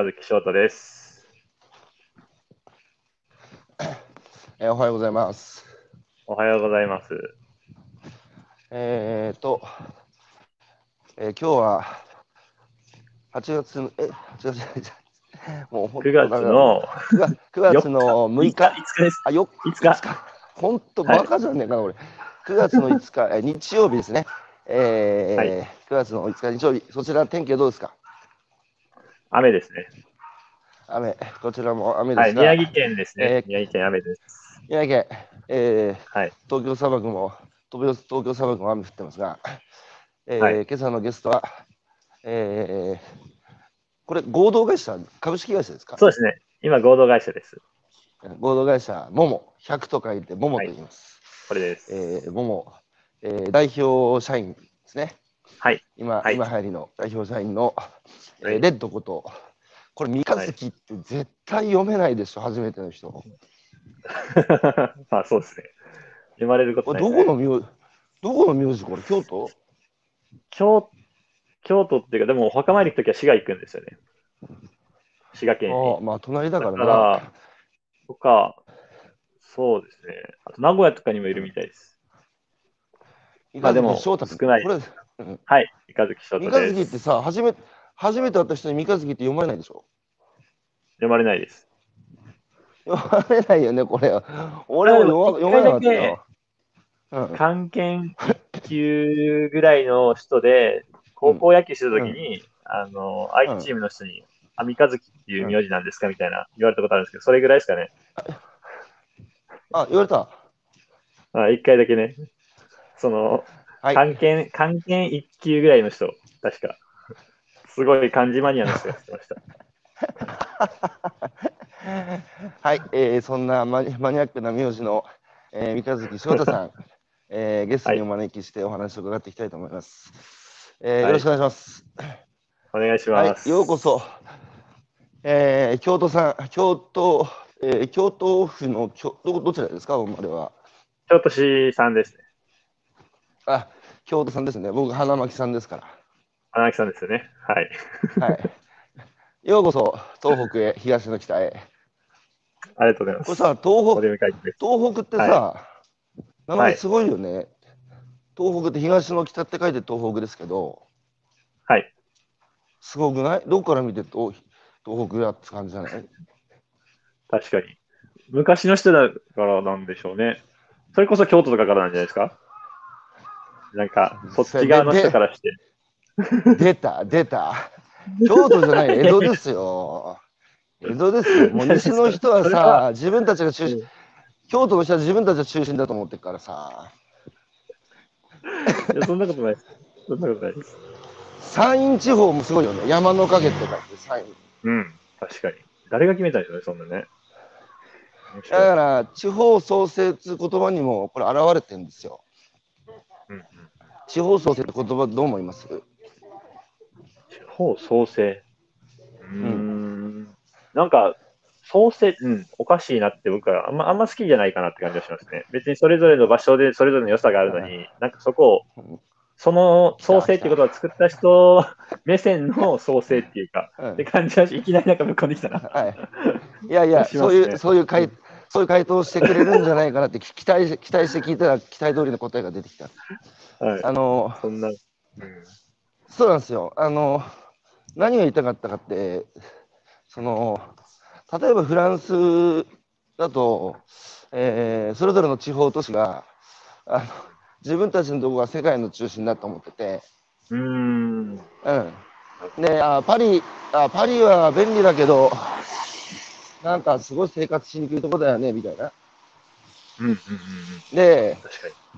和樹翔太です。えーおはようございます。おはようございます。えー、と、えー今日は8月の、え、8月もう本当9月の9月 ,9 月の6日、5日？です。あ、よ5日。本当バカじゃねえかな、俺。9月の5日、えー日曜日ですね。えーはい9月の5日日曜日、そちら天気はどうですか？雨ですね。雨、こちらも雨ではい、すが、宮城県ですね。えー宮城県雨です。宮城県、えーはい。東京砂漠も東京東京砂漠も雨降ってますが、えーはい今朝のゲストは、えーこれ合同会社株式会社ですか？そうですね。今、合同会社です。合同会社モモ100と書いてモモと言います、これです。えーモモ、えー代表社員ですねはい。今、はい今入りの代表社員の、えーはいレッドことこれ三日月って絶対読めないでしょ、初めての人 まあ、そうですね。生まれることないね、どこの名どこの名字これ京都？京京都っていうか、でも、お墓参り行くときは滋賀行くんですよね。滋賀県に。ああまあ隣だからだなから、とか、そうですね。あと、名古屋とかにもいるみたいです。まあでも翔太君少ないこれはい。三日月翔三太です。日月ってさ、初め初めて会った人に三日月って読まれないでしょ？読まれないです。読まれないよね、これ。俺も読ま読まなかったよ。うん、漢検1級ぐらいの人で、高校野球してた時に、あの、相手チームの人に、あ、三日月っていう名字なんですか？みたいな言われたことあるんですけど、それぐらいですかね。あ、言われた？あ一回だけね。その、はい。漢検、漢検1級ぐらいの人、確か。すごい漢字マニアの人が知ってました。はい、えーそんなマニマニアックな名字の、えー三日月翔太さん、えーゲストにお招きしてお話を伺っていきたいと思います。えーはいよろしくお願いします。お願いしはます。い、ようこそ。えー京都さん、京都、えー京都府の京どどちらですか、お生まれは。京都市さんですね。あ、京都さんですね。僕、花巻さんですから。荒木さんですよね。はい。はい。ようこそ東北へ、東の北へ。ありがとうございます。これさ、東お北東北ってさ、名はい前すごいよね。東北って東の北って書いて東北ですけど、はい。すごくない？どこから見て東東北やって感じじゃない？確かに。昔の人だからなんでしょうね。それこそ京都とかからなんじゃないですか？なんか、そっち側の人からして。出た、出た。京都じゃない、江戸ですよ。江戸ですよ。もう西の人はさは、自分たちが中心、京都の人は自分たちが中心だと思ってるからさ、いやそんなことないです。そんなことないです。山陰地方もすごいよね。山の陰って書いて山陰。うん。確かに。誰が決めたんでしょうね、そんなね。面だから、地方創生っていう言葉にもこれ現れてるんですよ。地方創生って言葉どう思います？地方創生。うーん。なんか、創生、うん、おかしいなって僕はあんまあんま好きじゃないかなって感じがしますね。別にそれぞれの場所でそれぞれの良さがあるのに、なんかそこをうん、その創生っていうことを作った人目線の創生っていうか、うんって感じはし、いきなりなんかぶっこんできたな。はい。いやいや、しますねそういう、そういう回、そういう回答をしてくれるんじゃないかなって期待し、期待して聞いたら、期待通りの答えが出てきた。はい。あの、そんな、うん。そうなんですよ。あの、何が言いたかったかって、その、例えばフランスだと、えーそれぞれの地方都市が、あの、自分たちのとこが世界の中心だと思ってて、うーん。うん。で、あパリあ、パリは便利だけど、なんかすごい生活しにくいとこだよね、みたいな。うんうんうんうん。で。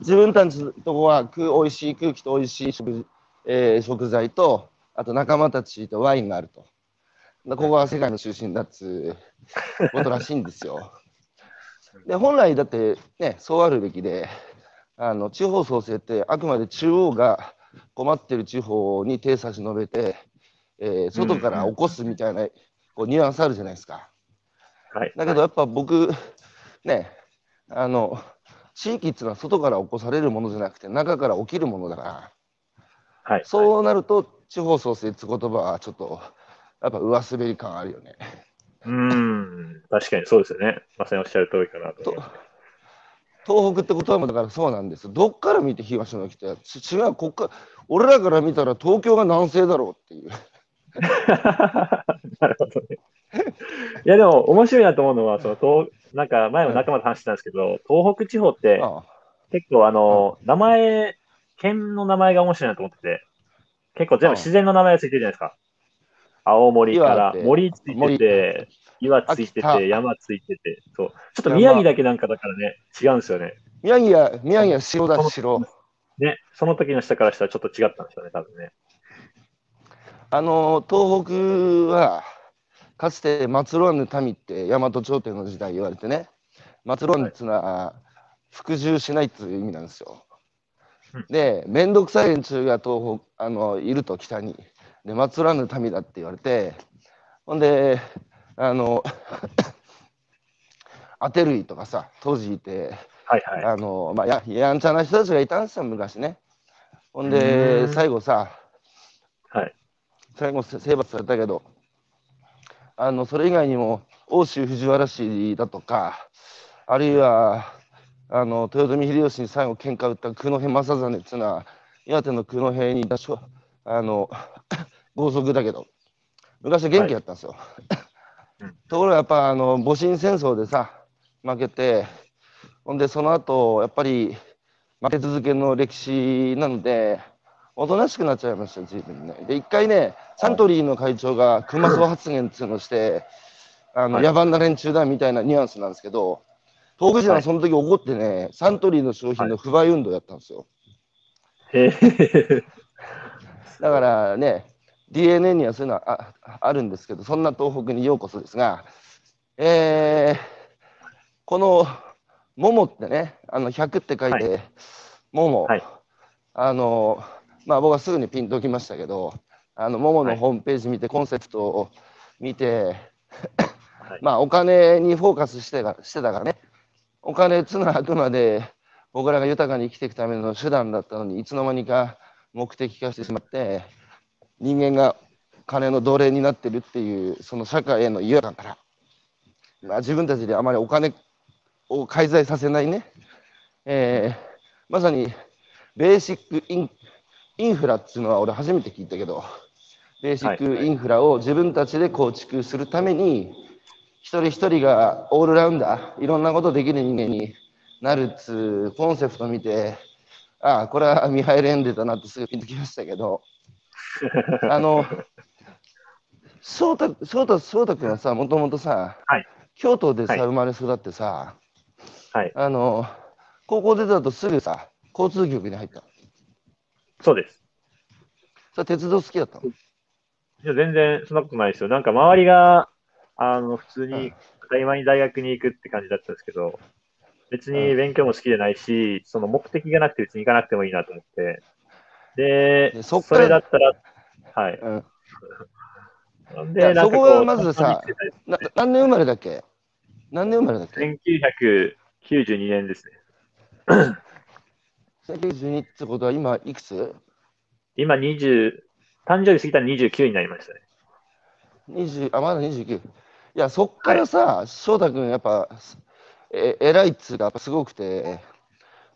自分たちのとこは空美味しい空気と美味しい食,、えー食材と、あと仲間たちとワインがあると。でここは世界の中心だっつうことらしいんですよ。で、本来だってね、そうあるべきで、あの地方創生ってあくまで中央が困ってる地方に手差し伸べて、えー外から起こすみたいな、こうニュアンスあるじゃないですか。はい。だけどやっぱ僕、ね、あの、地域っていうのは外から起こされるものじゃなくて、中から起きるものだから、はい。そうなると、地方創生って言葉はちょっと、やっぱ上滑り感あるよね。うーん、確かにそうですよね。まさにおっしゃる通りかなと。東北ってことはもうだからそうなんですよ。どっから見て東の北違う、こっから、俺らから見たら東京が南西だろうっていう。なるほどね。いや、でも面白いなと思うのは、その東、なんか前も仲間と話してたんですけど、東北地方って結構あの、名前、県の名前が面白いなと思ってて、結構全部自然の名前がついてるじゃないですか。青森から森ついてて、岩ついてて、山ついてて、そう。ちょっと宮城だけなんかだからね、違うんですよね。宮城は、宮城は城だ、城。ね、その時の人からしたらちょっと違ったんですよね、多分ね。あの、東北は、かつて松呂の民って大和朝廷の時代言われてね、松呂っていうのは、服従しないっていう意味なんですようん。で、めんどくさい連中が東北、あの、いると北に。で、松呂の民だって言われて、ほんで、あの、当て類とかさ、当時いて、はいはい。あの、まあ、ややんちゃな人たちがいたんですよ、昔ね。ほんうで、ん最後さ、はい。最後、せ征伐されたけど、あの、それ以外にも、奥州藤原氏だとか、あるいは、あの、豊臣秀吉に最後喧嘩打った久野辺正実っていうのは、岩手の久野辺にいたあの、豪族だけど、昔は元気だったんですよ。うんところがやっぱ、あの、戊辰戦争でさ、負けて、ほんで、その後、やっぱり、負け続けの歴史なので、おとなしくなっちゃいました、随分ね。で、一回ね、サントリーの会長が熊荘発言っていうのをして、あの、はい野蛮な連中だみたいなニュアンスなんですけど、東北人はその時怒ってね、サントリーの商品の不買運動やったんですよ。へえ。だからね、DNA にはそういうのはああるんですけど、そんな東北にようこそですが、えーこの桃ってね、あの100って書いて、桃、はいあの、まあ僕はすぐにピンときましたけど、あの桃のホームページ見て、コンセプトを見て、はい。まあお金にフォーカスしてたしてたからね、お金っていうのはあくまで僕らが豊かに生きていくための手段だったのに、いつの間にか目的化してしまって、人間が金の奴隷になってるっていう、その社会への違和感から、まあ、自分たちであまりお金を介在させないね、えーまさにベーシックインインフラっていうのは俺初めて聞いたけど、ベーシックインフラを自分たちで構築するために、一人一人がオールラウンダー、いろんなことできる人間になるっつうコンセプトを見て、ああ、これはミハイル・エンデだなってすぐピンときましたけど、あの、翔太、翔太、翔太君はさ、もともとさ、はい京都でさ、はい生まれ育ってさ、はい。あの、高校出た後すぐさ、交通局に入った。そうです。それ鉄道好きだったの？いや、全然そんなことないですよ。なんか周りが、あの、普通うんに、当たり前に大学に行くって感じだったんですけど、別に勉強も好きじゃないし、その目的がなくて別に行かなくてもいいなと思って。で、そでそれだったら、はい。うんで、そこがまずさな何年生まれだっけ？何年生まれだっけ？1992年ですね。?1912 ってことは今いくつ？今20、誕生日過ぎたら29になりましたね。20あ、まだ29。いや、そっからさ、翔太君、やっぱ、え偉いっつうか、やっぱすごくて、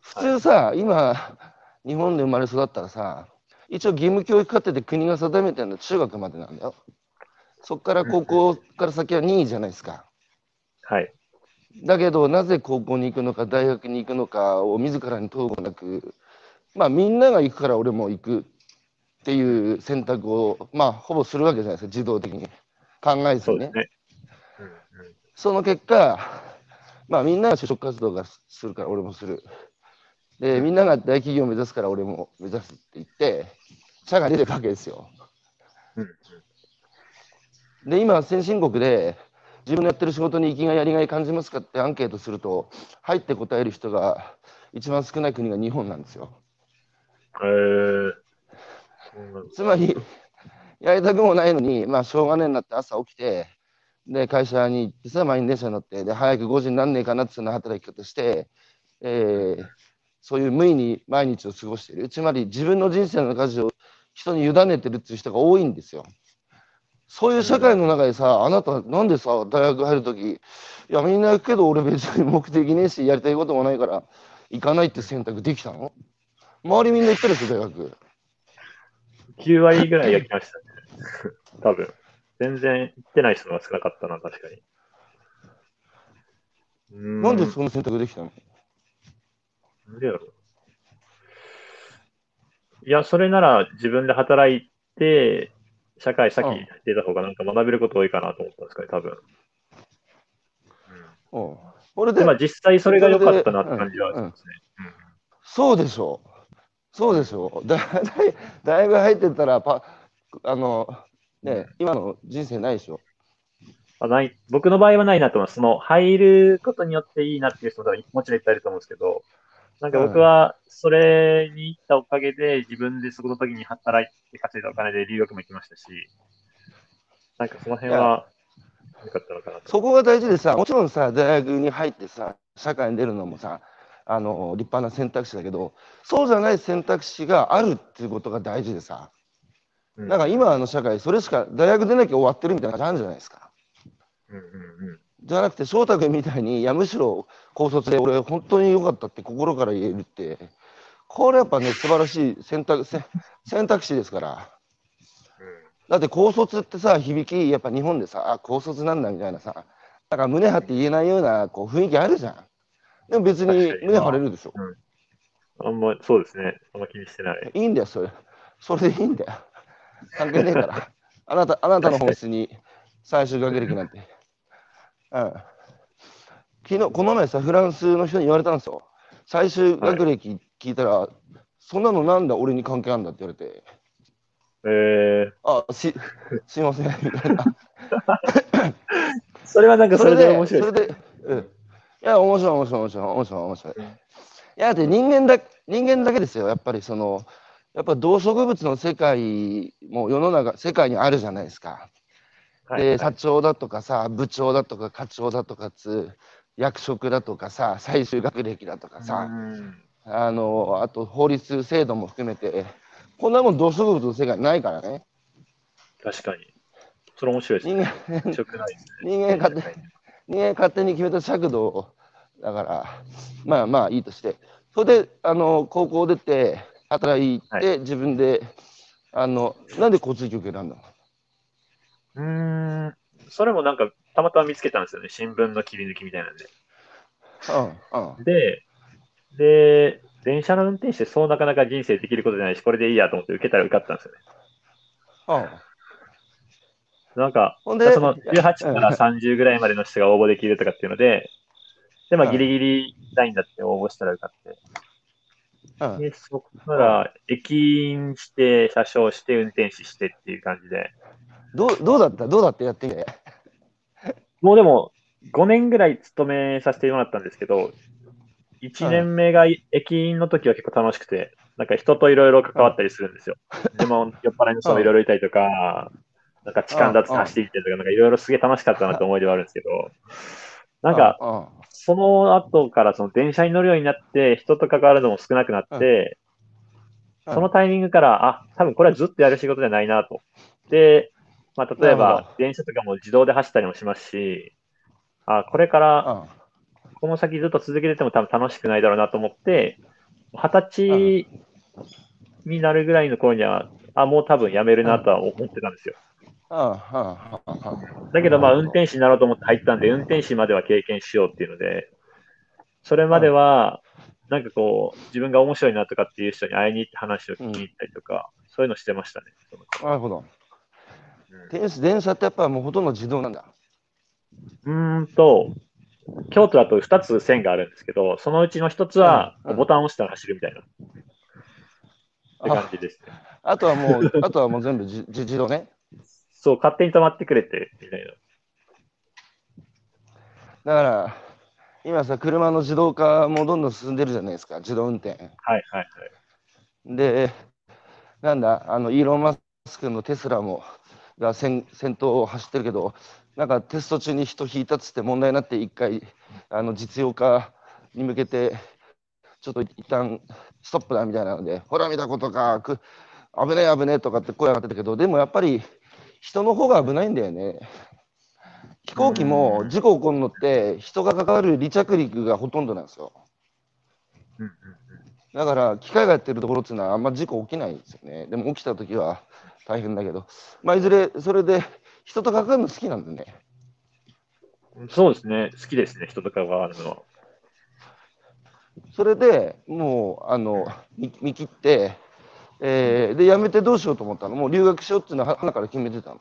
普通さ、今、日本で生まれ育ったらさ、一応義務教育課程で国が定めてるのは中学までなんだよ。そっから高校から先は任意じゃないですか。はい。だけど、なぜ高校に行くのか、大学に行くのかを自らに問うことなく、まあ、みんなが行くから俺も行くっていう選択を、まあ、ほぼするわけじゃないですか、自動的に。考えずにねそ。ね。うんうんその結果、まあ、みんなが就職活動がするから俺もする。で、みんなが大企業を目指すから俺も目指すって言って、社が出てるわけですよ。うんで、今、先進国で、自分のやってる仕事に生きがいやりがい感じますかってアンケートすると、入って答える人が一番少ない国が日本なんですよ。えー、つまり、やりたくもないのに、まあ、しょうがねえなって朝起きて、で、会社に行ってさ、満員電車に乗って、で、早く5時になんねえかなっていうような働き方して、えーそういう無意に毎日を過ごしている。つまり、自分の人生の舵を人に委ねてるっていう人が多いんですよ。そういう社会の中でさ、あなた、なんでさ、大学入るとき、いや、みんな行くけど、俺別に目的ねえし、やりたいこともないから、行かないって選択できたの？周りみんな行ってるでしょ、大学。9割ぐらい焼きましたね。多分。全然行ってない人が少なかったな、確かに。なんでその選択できたの？なんでやろういや、それなら自分で働いて、社会先に出た方がなんか学べること多いかなと思ったんですかね、多分。うん。俺うん、で、でまあ、実際それが良かったなって感じはしますね。そうでしょう。そうでしょう。だ大大学入ってたらパ、あの、ね、今の人生ないでしょ。あない僕の場合はないなと思います。その入ることによっていいなっていう人がもちろんいっぱいいると思うんですけど、なんか僕はそれに行ったおかげで自分でそこの時に働いて稼いだお金で留学も行きましたし、なんかその辺は良かったのかなと。そこが大事でさ、もちろんさ、大学に入ってさ、社会に出るのもさ、あの立派な選択肢だけど、そうじゃない選択肢があるっていうことが大事でさ、うんなんか今の社会、それしか大学出なきゃ終わってるみたいな感じあるじゃないですか。うんうんうんじゃなくて、翔太君みたいに、いや、むしろ高卒で俺、本当に良かったって心から言えるって、これやっぱね、素晴らしい選択せ 選択肢ですから。だって高卒ってさ、響き、やっぱ日本でさ、あ、高卒なんだみたいなさ、なんか胸張って言えないようなこう雰囲気あるじゃん。でも別に胸張れるでしょ。あんま、そうですね。あんま気にしてない。いいんだよ、それ。それでいいんだよ。関係ねえから。あなた、あなたの本質に最終学歴なんて。うん。昨日、この前さ、フランスの人に言われたんですよ。最終学歴聞いたら、そんなのなんだ俺に関係あるんだって言われて、えあ、し、すいません、みたいな。ー、それはなんかそれで面白いそ。れで、うん。いや、面白い、面白い、面白い、面白い、面白い。いや、だって人間だ、人間だけですよ、やっぱりその、やっぱ動植物の世界も世の中、世界にあるじゃないですか。で、社長だとかさ、部長だとか課長だとかつ、役職だとかさ、最終学歴だとかさ、うんあの、あと法律制度も含めて、こんなもん動植物の世界ないからね。確かに。それ面白いです人ね。間、面白くないですね。人間勝手人間勝手に決めた尺度をだからまあまあいいとしてそれであの高校出て働いて、は自分であのなんで交通局選んだの？うーん。それもなんか、たまたま見つけたんですよね。新聞の切り抜きみたいなんで。うんうんで、で、電車の運転手ってそうなかなか人生できることじゃないし、これでいいやと思って受けたら受かったんですよね。うんなんか、ほんでその18から30ぐらいまでの人が応募できるとかっていうので、で、まあうんギリギリラインだって応募したら受かって。うんで、そこから駅員して、車掌して、運転士してっていう感じで。どうどうだった？どうだったやってみて。もうでも、5年ぐらい勤めさせてもらったんですけど、1年目が駅員の時は結構楽しくて、なんか人といろいろ関わったりするんですよ。でも、酔っ払いの人もいろいろいたりとか、なんか痴漢だって走っていったりとか、なんかいろいろすげえ楽しかったなって思い出はあるんですけど、なんか、その後からその電車に乗るようになって、人と関わるのも少なくなって、うん。そのタイミングから、あ、多分これはずっとやる仕事じゃないなと。で、まあ、例えばど。電車とかも自動で走ったりもしますし、あ、これからうん。この先ずっと続けてても多分楽しくないだろうなと思って、二十歳になるぐらいの頃には、あ、もう多分やめるなとは思ってたんですよ。だけど、まあ、運転士になろうと思って入ったんで、運転士までは経験しようっていうので、それまでは、なんかこう、自分が面白いなとかっていう人に会いに行って話を聞きに行ったりとか、そういうのしてましたね。なるほど。うん電子電車ってやっぱもうほとんど自動なんだうーんと、京都だと2つ線があるんですけど、そのうちの1つはボタンを押したら走るみたいな、って感じですね。あとはもう あとはもう全部自自自動ねそう、勝手に止まってくれて、みたいな。だから、今さ、車の自動化もどんどん進んでるじゃないですか、自動運転。はいはいはい。で、なんだ、あのイーロン・マスクのテスラもが先先頭を走ってるけど、なんかテスト中に人引いたっつって問題になって、一回あの実用化に向けて、ちょっと一旦ストップだみたいなので、ほら見たことか、く危ねえ危ねえとかって声上がってたけど、でもやっぱり人の方が危ないんだよね。飛行機も事故起こるのって、人が関わる離着陸がほとんどなんですよ。だから、機械がやってるところっていうのはあんま事故起きないんですよね。でも起きたときは大変だけど、まあ、いずれそれで人と関わるの好きなんでね。うんそうですね。好きですね。人と関わるのは。それでもう、あの、見見切って、えーで、やめてどうしようと思ったの？もう留学しようっていうのは花から決めてたの？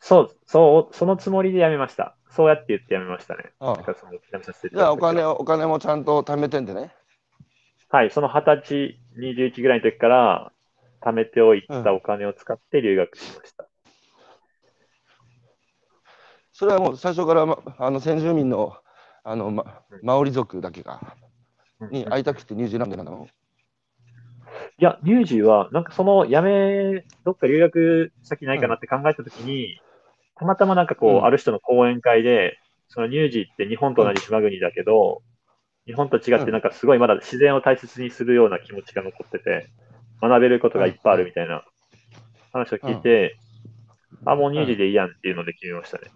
そう、そう、そのつもりで辞めました。そうやって言って辞めましたね。じゃあお金を、お金もちゃんと貯めてんでね。はい、その20歳、21ぐらいの時から貯めておいたお金を使って留学しました。それはもう最初から、ま、あの先住民のあの、ま、マオリ族だけがに会いたくてニュージーランドなの？いや、ニュージーは、なんかその辞め、どっか留学先ないかなって考えた時に、たまたまなんかこう、うん。ある人の講演会で、そのニュージーって日本と同じ島国だけど、日本と違ってなんかすごいまだ自然を大切にするような気持ちが残ってて、学べることがいっぱいあるみたいな話を聞いて、あ、もうニュージーでいいやんっていうので決めましたね。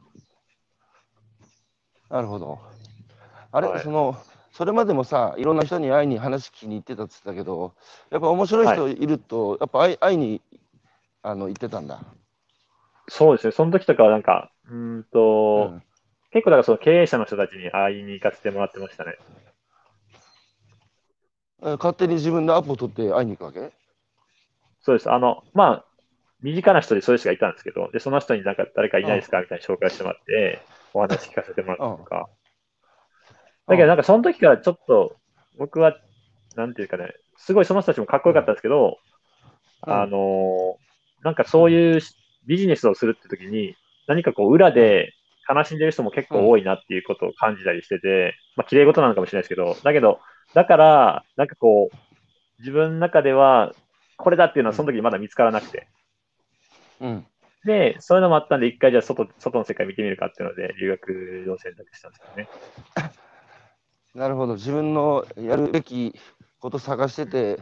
なるほど。あれ、はいその、それまでもさ、いろんな人に会いに話聞きに行ってたって言ってたけど、やっぱ面白い人いると、やっぱ会い会いにあの行ってたんだ。そうですね、その時とかはなんか、うーんと、うん結構だからその経営者の人たちに会いに行かせてもらってましたね。え勝手に自分でアポを取って会いに行くわけ？そうです。あの、まあ、身近な人でそういう人がいたんですけど、で、その人になんか誰かいないですか？みたいに紹介してもらって、お話聞かせてもらったりとか。だけどなんかその時からちょっと、僕は、なんていうかね、すごいその人たちもかっこよかったんですけど、うん。あのーなんかそういうビジネスをするって時に、何かこう裏で悲しんでる人も結構多いなっていうことを感じたりしてて、まあ綺麗事なのかもしれないですけど、だけど、だから、なんかこう、自分の中では、これだっていうのはその時にまだ見つからなくて。うん。で、そういうのもあったんで、一回じゃあ外、外の世界見てみるかっていうので、留学を選択したんですよね。なるほど。自分のやるべきこと探してて、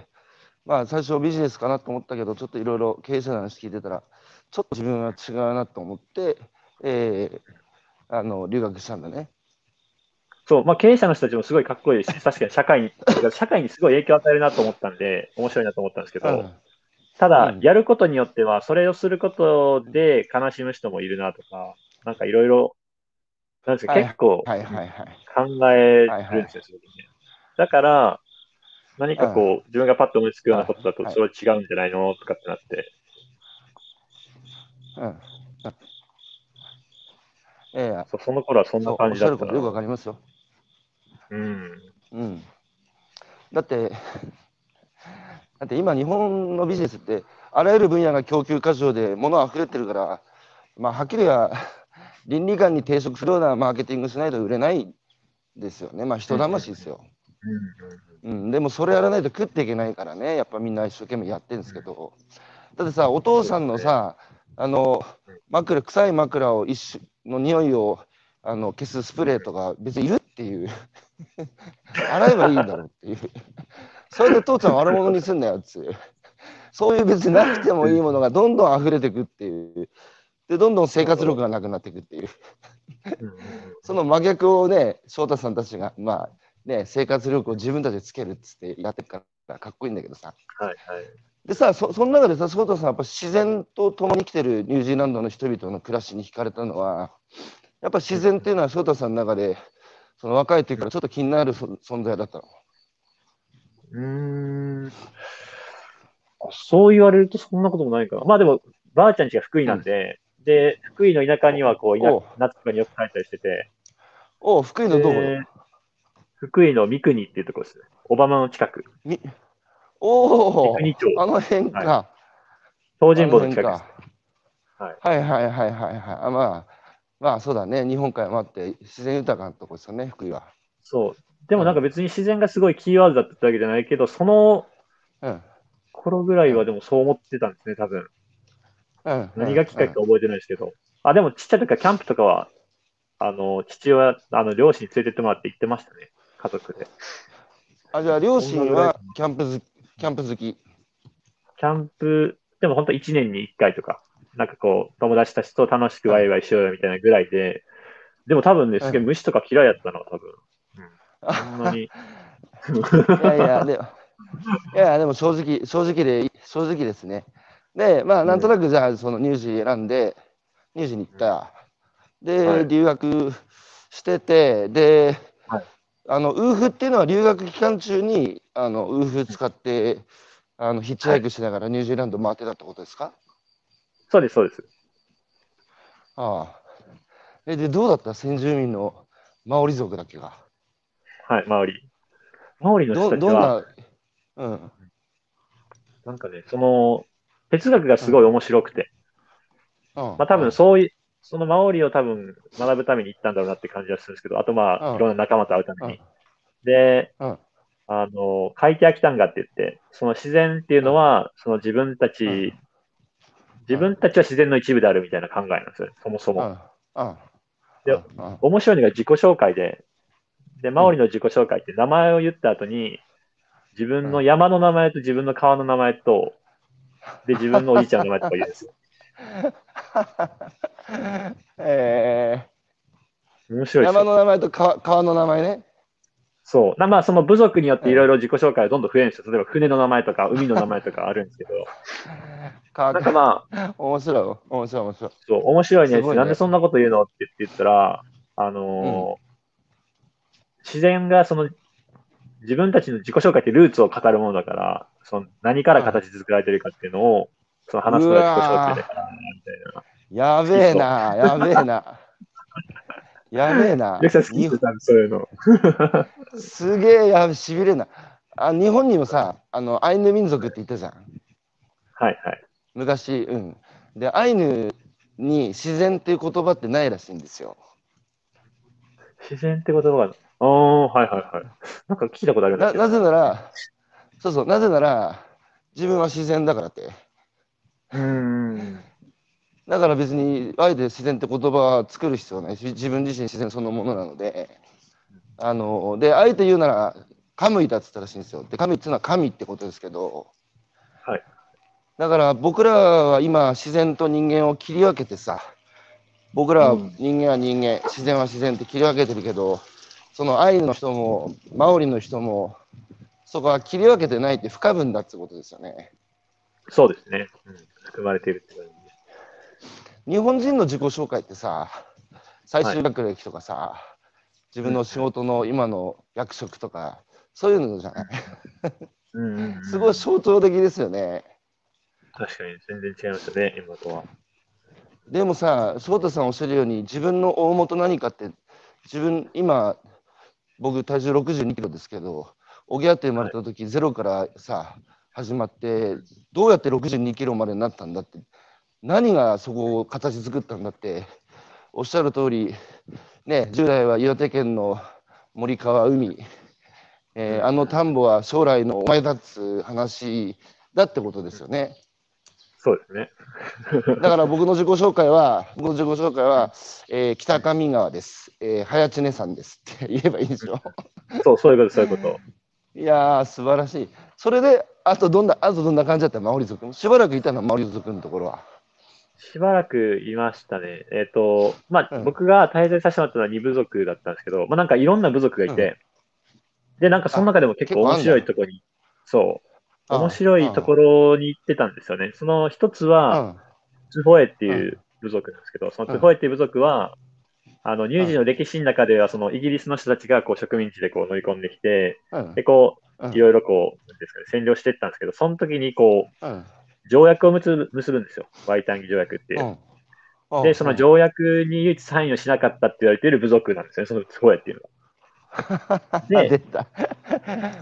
まあ最初ビジネスかなと思ったけど、ちょっといろいろ経営者の話聞いてたら、ちょっと自分は違うなと思って、えーあの留学したんだね。そう、まあ経営者の人たちもすごいかっこいいし、確かに社会に、社会にすごい影響を与えるなと思ったんで、面白いなと思ったんですけど、うん。ただうん、やることによっては、それをすることで悲しむ人もいるなとか、なんかいろいろ、なんですか、はい。結構はいはいはい。考えるんですよ、すごくね。だから、何かこう、自分がパッと思いつくようなことだと、はいそれは違うんじゃないのとかってなって、うん。ええ。そうその頃はそんな感じだったよくわかりますよ。うん。うん。だって、だって今日本のビジネスって、あらゆる分野が供給過剰で物溢れてるから、まあ、はっきりは倫理観に抵触するようなマーケティングしないと売れないですよね。まあ人騙しですよ。うん、でもそれやらないと食っていけないからね、やっぱみんな一生懸命やってるんですけど、だってさ、お父さんのさ、あの枕、臭い枕を一種の匂いをあの消すスプレーとか、別にいるっていう、洗えばいいんだろうっていう、それで父ちゃん悪者にすんなよっていう、そういう別になくてもいいものがどんどん溢れていくっていう、で、どんどん生活力がなくなっていくっていう。その真逆をね、翔太さんたちが、まあね、生活力を自分たちでつけるっつってやってるからかっこいいんだけどさ。はいはい。でさ、そその中でさ、翔太さん、やっぱ自然と共に生きてるニュージーランドの人々の暮らしに惹かれたのは、やっぱ自然っていうのは翔太さんの中で、その若い時からちょっと気になるそ存在だったの？うーん。あそう言われるとそんなこともないかな。まあでも、ばあちゃん家が福井なんで、で、福井の田舎にはこう、夏とかによく帰ったりしてて、おう福井のどこ？で福井の三国っていうところですね。小浜の近く。みおお三国町、あの辺か。は東尋坊のあ近くです。辺かはいはいはいはいはい。あまあ、まあそうだね。日本海もあって自然豊かなとこですよね、福井は。そう。でもなんか別に自然がすごいキーワードだったわけじゃないけど、そのうん。頃ぐらいはでもそう思ってたんですね、多分。うん、何がきっかけか覚えてないですけど。あ、でもちっちゃい時からキャンプとかは、あの、父親、あの、両親に連れてってもらって行ってましたね。家族で。あじゃあ両親はキャンプ好きキャンプ好き。キャンプ、でも本当1年に1回とか。なんかこう、友達たちと楽しくワイワイしようよみたいなぐらいで、でも多分ね、すげえ虫とか嫌いやったの、多分。うん、そんなに。いやいや、でも、いやいや、でも正直、正直で、正直ですね。で、まあ、なんとなくじゃあ、その入試選んで、入試に行った。で、はい留学してて、で、はいあの、ウーフっていうのは留学期間中に、あの、ウーフ使って、あの、ヒッチハイクしながらニュージーランド回ってたってことですか、そうです、そうです。ああ。え、で、どうだった？先住民のマオリ族だっけが。はい、マオリ。マオリの人ど、たちは、どんな、うん。なんかね、その、哲学がすごい面白くて、うん、まあ多分そういう、そのマオリを多分学ぶために行ったんだろうなって感じはするんですけど、あとまうんあ、いろんな仲間と会うたうんめに。で、うんあの、海底アキタンガって言って、その自然っていうのは、その自分たち、うん自分たちは自然の一部であるみたいな考えなんですよ、そもそも。で面白いのが自己紹介で、で、マオリの自己紹介って名前を言った後に、自分の山の名前と自分の川の名前と、で、自分のおじいちゃんの名前とか言うんですよ。えー、面白いですよ。山の名前と川川の名前ね。そう。なまあ、その部族によっていろいろ自己紹介がどんどん増えるんですよ。例えば船の名前とか 海の名前とかあるんですけど、川なんかまあ、面白い、面白い、面白い。そう、面白いねいねなんでそんなこと言うのって言ったら、あのー自然がその、自分たちの自己紹介ってルーツを語るものだから、その何から形作られてるかっていうのを、その話すのが自己紹介だから、みたいな。やべえな、やべえな。やべえな。そういうの。すげえやべ、しびれんな。あ日本にもさ、あのアイヌ民族って言ったじゃん。はいはい。昔、うん。で、アイヌに自然っていう言葉ってないらしいんですよ。自然って言葉が、ああ、はいはいはい。なんか聞いたことあるななぜなら、そうそう、なぜなら、自分は自然だからって。うーん。だから別に、あえて自然って言葉は作る必要はないし、自分自身自然そのものなので、あの、で、あえて言うなら、カムイだって言ったらしいんですよ。で、カムイっていうのは神ってことですけど、はい。だから僕らは今、自然と人間を切り分けてさ、僕らはうん人間は人間、自然は自然って切り分けてるけど、そのアイヌの人も、マオリの人も、そこは切り分けてないって不可分だってことですよね。そうですね。うん、含まれているって感じ。日本人の自己紹介ってさ、最終学歴とかさ、自分の仕事の今の役職とか、そういうのじゃない？うんうんうんすごい象徴的ですよね。確かに全然違いますよね、今とは。でもさ、翔太さんおっしゃるように、自分の大元何かって、自分、今、僕、体重62キロですけど、おぎゃって生まれた時、ゼロからさ、始まって、どうやって62キロまでになったんだって、何がそこを形作ったんだって、おっしゃる通り、ね、10代は岩手県の森川海、えーあの田んぼは将来のお前だっつう話だってことですよね。そうですね。だから僕の自己紹介は、僕の自己紹介は、えー北上川です。えー、早知根さんですって言えばいいでしょ。そう、そういうこと、そういうこと。いやー、素晴らしい。それで、あとどんな、あとどんな感じだったマオリ族しばらくいたの、マオリ族のところは。しばらくいましたね。えっ、と、まあ、うん。僕が滞在させてもらったのは2部族だったんですけど、まあ、なんかいろんな部族がいて、で、なんかその中でも結構面白いところに、そう、面白いところに行ってたんですよね。その一つろは、トゥホエっていう部族なんですけど、そのトゥホエっていう部族は、あの、乳児の歴史の中では、そのイギリスの人たちがこう植民地でこう乗り込んできて、うん。で、こう、うん。いろいろこう、ですかね、占領していったんですけど、その時にこう、うん条約を結ぶ結ぶんですよ。ワイタンギ条約っていう。うんで、その条約に唯一サインをしなかったって言われている部族なんですね、そのトゥホエっていうのは。で出た。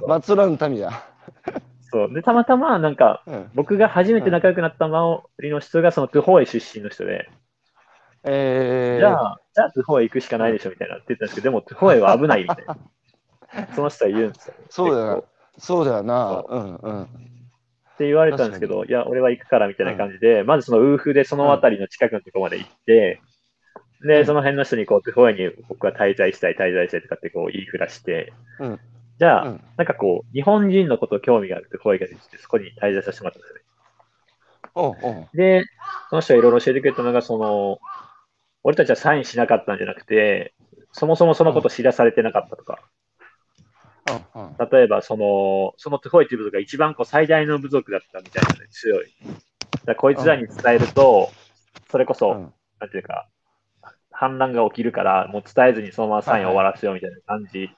松浦の民だ。そう。で、たまたま、なんか、うん僕が初めて仲良くなったマオリの人が、そのトゥホエ出身の人で、えー、じゃあ、じゃあトゥホエ行くしかないでしょみたいなって言ったんですけど、でもトゥホエは危ないみたいな。その人は言うんですよ。そうだよそうだよな。そうんうん。って言われたんですけど、いや、俺は行くからみたいな感じで、まずそのウーフでその辺りの近くのところまで行って、で、うん。その辺の人にこう、トゥホエに僕は滞在したい、滞在したいとかってこう言いふらして、うん。じゃあ、うん。なんかこう、日本人のこと興味があるトゥホエが出てきて、そこに滞在させてもらったんですよね。おうおう。で、その人がいろいろ教えてくれたのが、その、俺たちはサインしなかったんじゃなくて、そもそもそのこと知らされてなかったとか、うんうん例えばその、そのトゥホイという部族が一番こう最大の部族だったみたいなので強い。だこいつらに伝えると、それこそ、うんなんていうか、反乱が起きるから、もう伝えずにそのままサインを終わらせようみたいな感じ、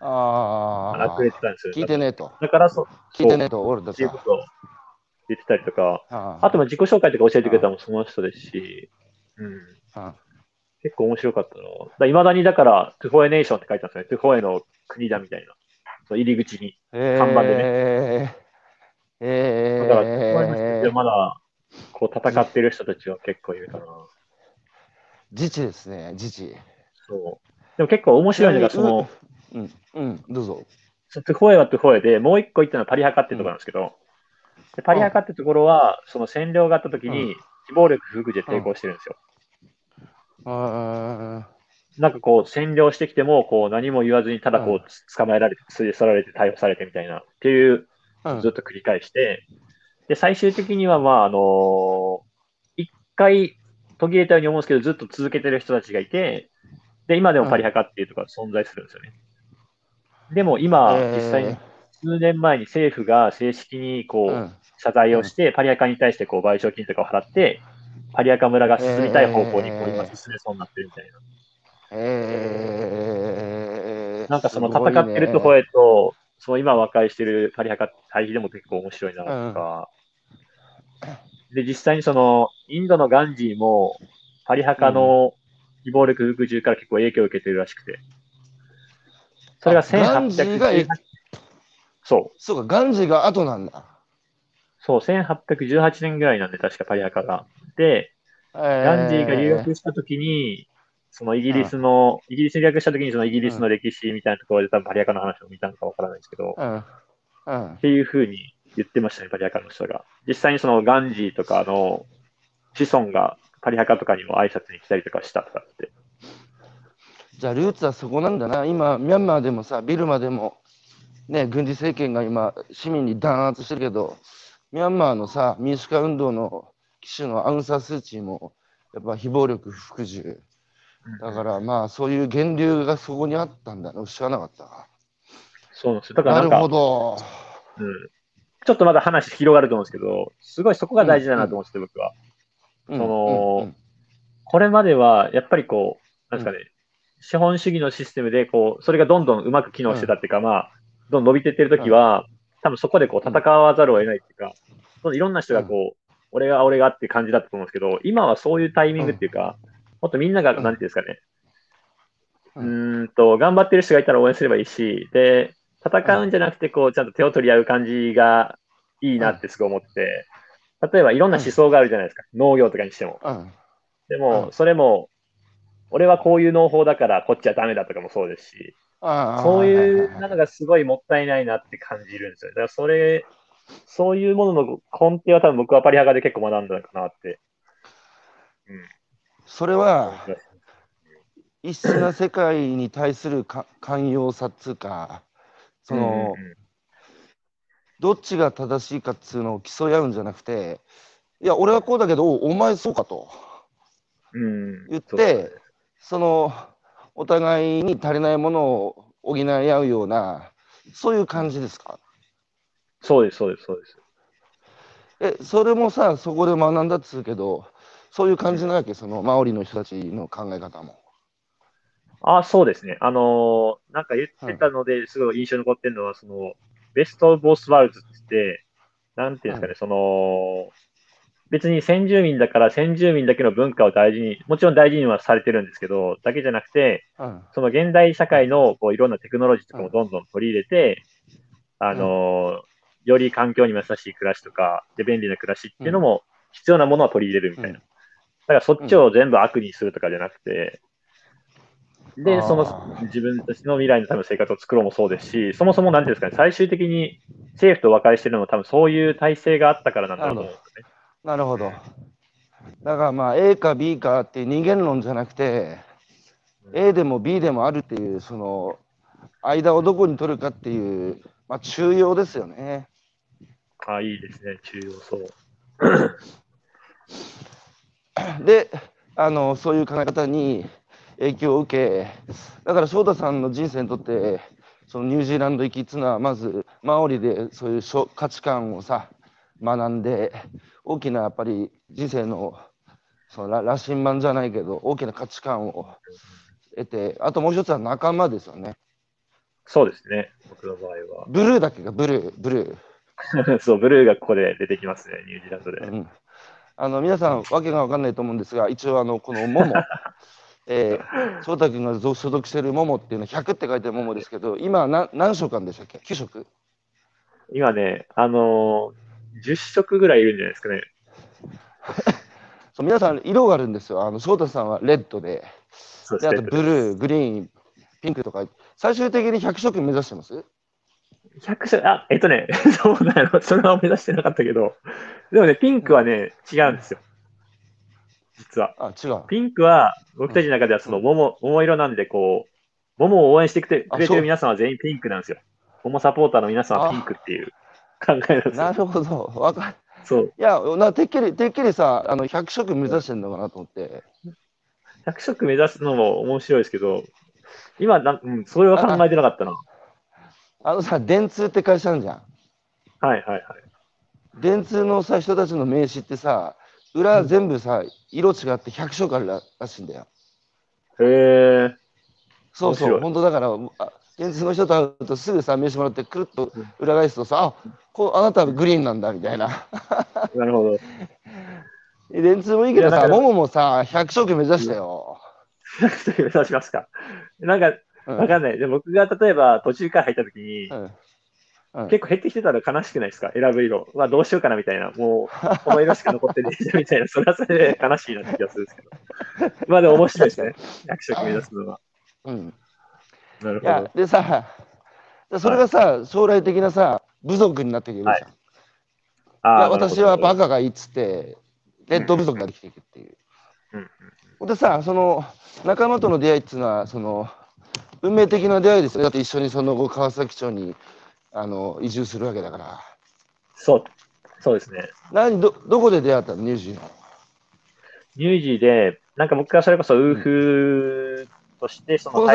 ああ荒くれてたんですよ。聞いてねえと。だからそ、聞いてねえと、っていうこ。とを言ってたりとか、ああとも自己紹介とか教えてくれたのもその人ですし、うん。あ結構面白かったな。いまだにだから、トゥフォエネーションって書いてますね。トゥフォエの国だみたいな。その入り口に。看板でねえー、えだから、トゥフォエの人ーまだ、こう戦ってる人たちは結構いるかな。自治ですね、自治。そう。でも結構面白いのが、その、うん、うん、どうぞ。トゥフォエはトゥフォエで、もう一個行ったのはパリハカっていうところなんですけど、でパリハカってところは、その占領があった時に、非暴力不服で抵抗してるんですよ。あなんかこう、占領してきても、こう、何も言わずに、ただこう捕まえられて、連れ去られて、逮捕されてみたいな、っていう、ずっと繰り返して、で、最終的には、まあ、あのー一回途切れたように思うんですけど、ずっと続けてる人たちがいて、で、今でもパリハカっていうところが存在するんですよね。でも今、えー。実際に数年前に政府が正式にこう、うん。謝罪をして、パリアカに対してこう賠償金とかを払って、パリアカ村が進みたい方向にこう今進めそうになってるみたいな。えー、なんかその戦ってるとこへと、その今和解してるパリハカ対比でも結構面白いなとか。で、実際にその、インドのガンジーも、パリハカの非暴力服従から結構影響を受けてるらしくて。それがあガンジーが1818そう。そうか、ガンジーが後なんだ。そう、1818年ぐらいなんで、確かパリハカが。で、ガンジーが留学したときに、そのイギリスの、イギリスに留学したときにそのイギリスの歴史みたいなところで多分パリアカの話を見たのかわからないですけど、っうん。うん。ていうふうに言ってましたね、パリアカの人が。実際にそのガンジーとかの子孫がパリアカとかにも挨拶に来たりとかしたとかって。じゃあ、ルーツはそこなんだな。今、ミャンマーでもさ、ビルマでも、ね、軍事政権が今、市民に弾圧してるけど、ミャンマーのさ、民主化運動の騎手のアウン・サスーチーも、やっぱ非暴力不服従。だからまあ、そういう源流がそこにあったんだな。知らなかったわ。そうなんですよ。だからなるほど。うん、ちょっとまだ話広がると思うんですけど、すごいそこが大事だなと思ってて、僕は。うんそのうんこれまでは、やっぱりこう、なんですかね、資本主義のシステムで、こう、それがどんどんうまく機能してたっていうか、まあ、どんどん伸びてってるときは、多分そこでこう、戦わざるを得ないっていうか、そのいろんな人がこう、俺が俺がって感じだったと思うんですけど、今はそういうタイミングっていうか、もっとみんなが、うん。なんていうんですかね、ううんと、頑張ってる人がいたら応援すればいいし、で、戦うんじゃなくて、こう、ちゃんと手を取り合う感じがいいなってすごい思ってて、例えばいろんな思想があるじゃないですか。農業とかにしても。うん。でも、うん。それも、俺はこういう農法だからこっちはダメだとかもそうですし、そういうのがすごいもったいないなって感じるんですよ。だからそれ、そういうものの根底は多分僕はパリハガで結構学んだのかなって。それは異質な世界に対するか 寛容さっつうかその、どっちが正しいかっつうのを競い合うんじゃなくていや俺はこうだけどおお前そうかとうん、うん。言ってそのお互いに足りないものを補い合うようなそういう感じですか？そうです、そうです、そうです。えそれもさそこで学んだっつうけどそういう感じなわけ？そのマオリの人たちの考え方も。あ、そうですね。あのーなんか言ってたので、すごい印象に残ってるのは、その、ベスト・オブ・ボス・ワールズって言って、なんていうんですかね、その、別に先住民だから先住民だけの文化を大事に、もちろん大事にはされてるんですけど、だけじゃなくて、うんその現代社会のこういろんなテクノロジーとかもどんどん取り入れて、あのーより環境にも優しい暮らしとか、で便利な暮らしっていうのも必要なものは取り入れるみたいな。うんだからそっちを全部悪にするとかじゃなくて、で、あーその自分たちの未来のための生活を作ろうもそうですし、そもそもなんていうんですかね、最終的に政府と和解してるのも多分そういう体制があったからなんだと思うんですよね。なるほど。だからまあ A か B かっていう二元論じゃなくて A でも B でもあるっていうその間をどこに取るかっていう、まあ、中庸ですよね。ああ、いいですね、中央そう。であの、そういう考え方に影響を受け、だから翔太さんの人生にとって、そのニュージーランド行きっていうのは、まずマオリでそういう価値観をさ、学んで、大きなやっぱり人生のその羅羅針盤じゃないけど、大きな価値観を得て、あともう一つは仲間ですよね。そうですね、僕の場合は。ブルーだっけか、ブルー、ブルー。そう、ブルーがここで出てきますね、ニュージーランドで。うん、あの皆さん、わけが分かんないと思うんですが、一応、あのこのモモ、えー、翔太君が所所属しているモモっていうのは100って書いてあるモモですけど、今何、何食あるんでしたっけ ?9 食今ね、あのー、10色ぐらいいるんじゃないですかね。そう皆さん、色があるんですよ。あの翔太さんはレッドで、であと。ブルー、グリーン、ピンクとか、最終的に100色目指してます？100色、あ、えっとね、そうなの、それは目指してなかったけど、でもね、ピンクはね、違うんですよ。実は。あ、違う。ピンクは、僕たちの中ではその桃、桃色なんで、こう、桃を応援してくれくれてる皆さんは全員ピンクなんですよ。桃サポーターの皆さんはピンクっていう考えなんですなよ。るほど。わかそう。いや、なてっきり、てっきりさ、あの100色目指してるのかなと思って。100色目指すのも面白いですけど、今な、うん、それは考えてなかったな。あのさ、電通って会社あるじゃん。はいはいはい。電通のさ人たちの名刺ってさ裏全部さ、色違って100色あるららしいんだよ。へえ。そうそう、本当だからあ電通の人と会うとすぐさ名刺もらってくるっと裏返すとさあこうあなたはグリーンなんだみたいな。なるほど。で 電通もいいけどさもももさ100色目指したよ。100色目指しますか。なんか、うんわかんない。で僕が例えば途中から入った時に、結構減ってきてたら悲しくないですか？選ぶ色。まあどうしようかなみたいな。もう、この色しか残ってねえじゃんみたいな。それはそれで悲しいなって気がするんですけど。まあでも面白いですね。100色目指すのは。うん、なるほど。いやでさでそれがさ、将来的なさ部族になっていくじゃん。はいいあ私はバなるカがいいっつってレッド部族ができていくっていう。うんうんでさ、その仲間との出会いっていうのは、その運命的な出会いですよ。ね。だって一緒にその後、川崎町にあの移住するわけだから。そう、そうですね。何ど、どこで出会ったの、ニュージーの。ニュージーで、なんか僕がそれこそウーフとして、そのう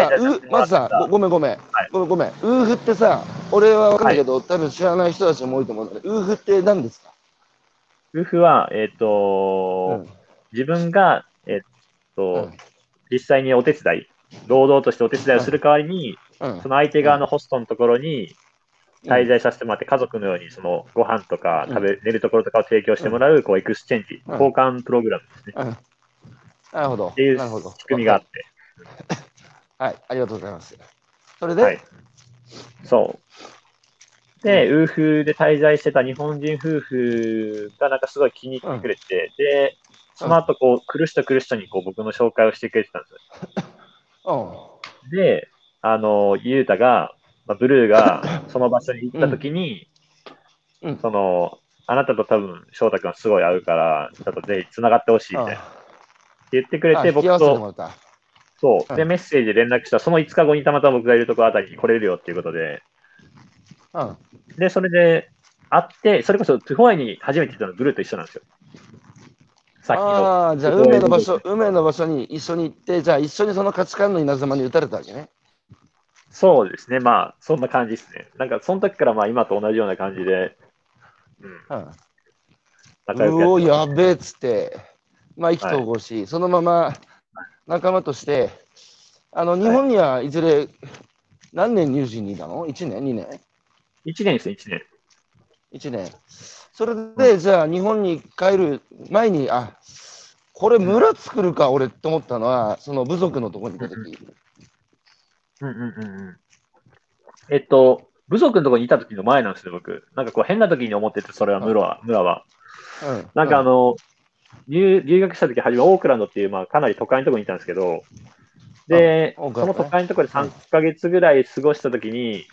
まずさ、ごごめんごめん、はい。ごめんごめん、ウーフってさ、俺は分かんないけど、多分知らない人たちも多いと思うんだけど、ウーフって何ですか、ウーフは、えっ、と、自分が、えっ、と、うん。実際にお手伝い、労働としてお手伝いをする代わりに、うんその相手側のホストのところに滞在させてもらって、家族のようにそのご飯とか食べ、寝るところとかを提供してもらう、こう exchange、うん交換プログラムですね。うんなるほど。っていう仕組みがあって。はい、ありがとうございます。それで、はい。そう。で、ウーフで滞在してた日本人夫婦がなんかすごい気に入ってくれて、で、その後こう、来る人来る人にこう僕の紹介をしてくれてたんですよ。うん、で、あの、ゆうたが、まあ、ブルーがその場所に行った時に、うんその、あなたと多分翔太君はすごい合うから、ちょっとぜひ繋がってほしいみたいな。って言ってくれて、僕と。そうう。んで、メッセージで連絡したら、その5日後にたまたま僕がいるところあたりに来れるよっていうことで、うん、で、それで会って、それこそトゥフォアイに初めて行ったのブルーと一緒なんですよ。さっきの。ああ、じゃあ、運命の場所、運命の場所に一緒に行って、じゃあ、一緒にその価値観の稲妻に打たれたわけね。そうですね。まあ、そんな感じですね。なんか、その時からまあ、今と同じような感じで、うん、うん仲良くうおやべえっつって、まあ、意気投合し、そのまま仲間として、あの日本にはいずれ何年入人にいたの ?1 年 ?2 年？1年ですね、1年。?1 年。それで、じゃあ日本に帰る前に、あこれ村作るか、俺って思ったのは、その部族のところにいたとき。うんうんうんうん。えっと、部族のところにいた時の前なんですよ、僕。なんかこう、変な時に思ってて、それは村は、村は。うん、なんかあの、留留学した時初めオークランドっていう、まあ、かなり都会のところにいたんですけど、で、その都会のところで3ヶ月ぐらい過ごした時に、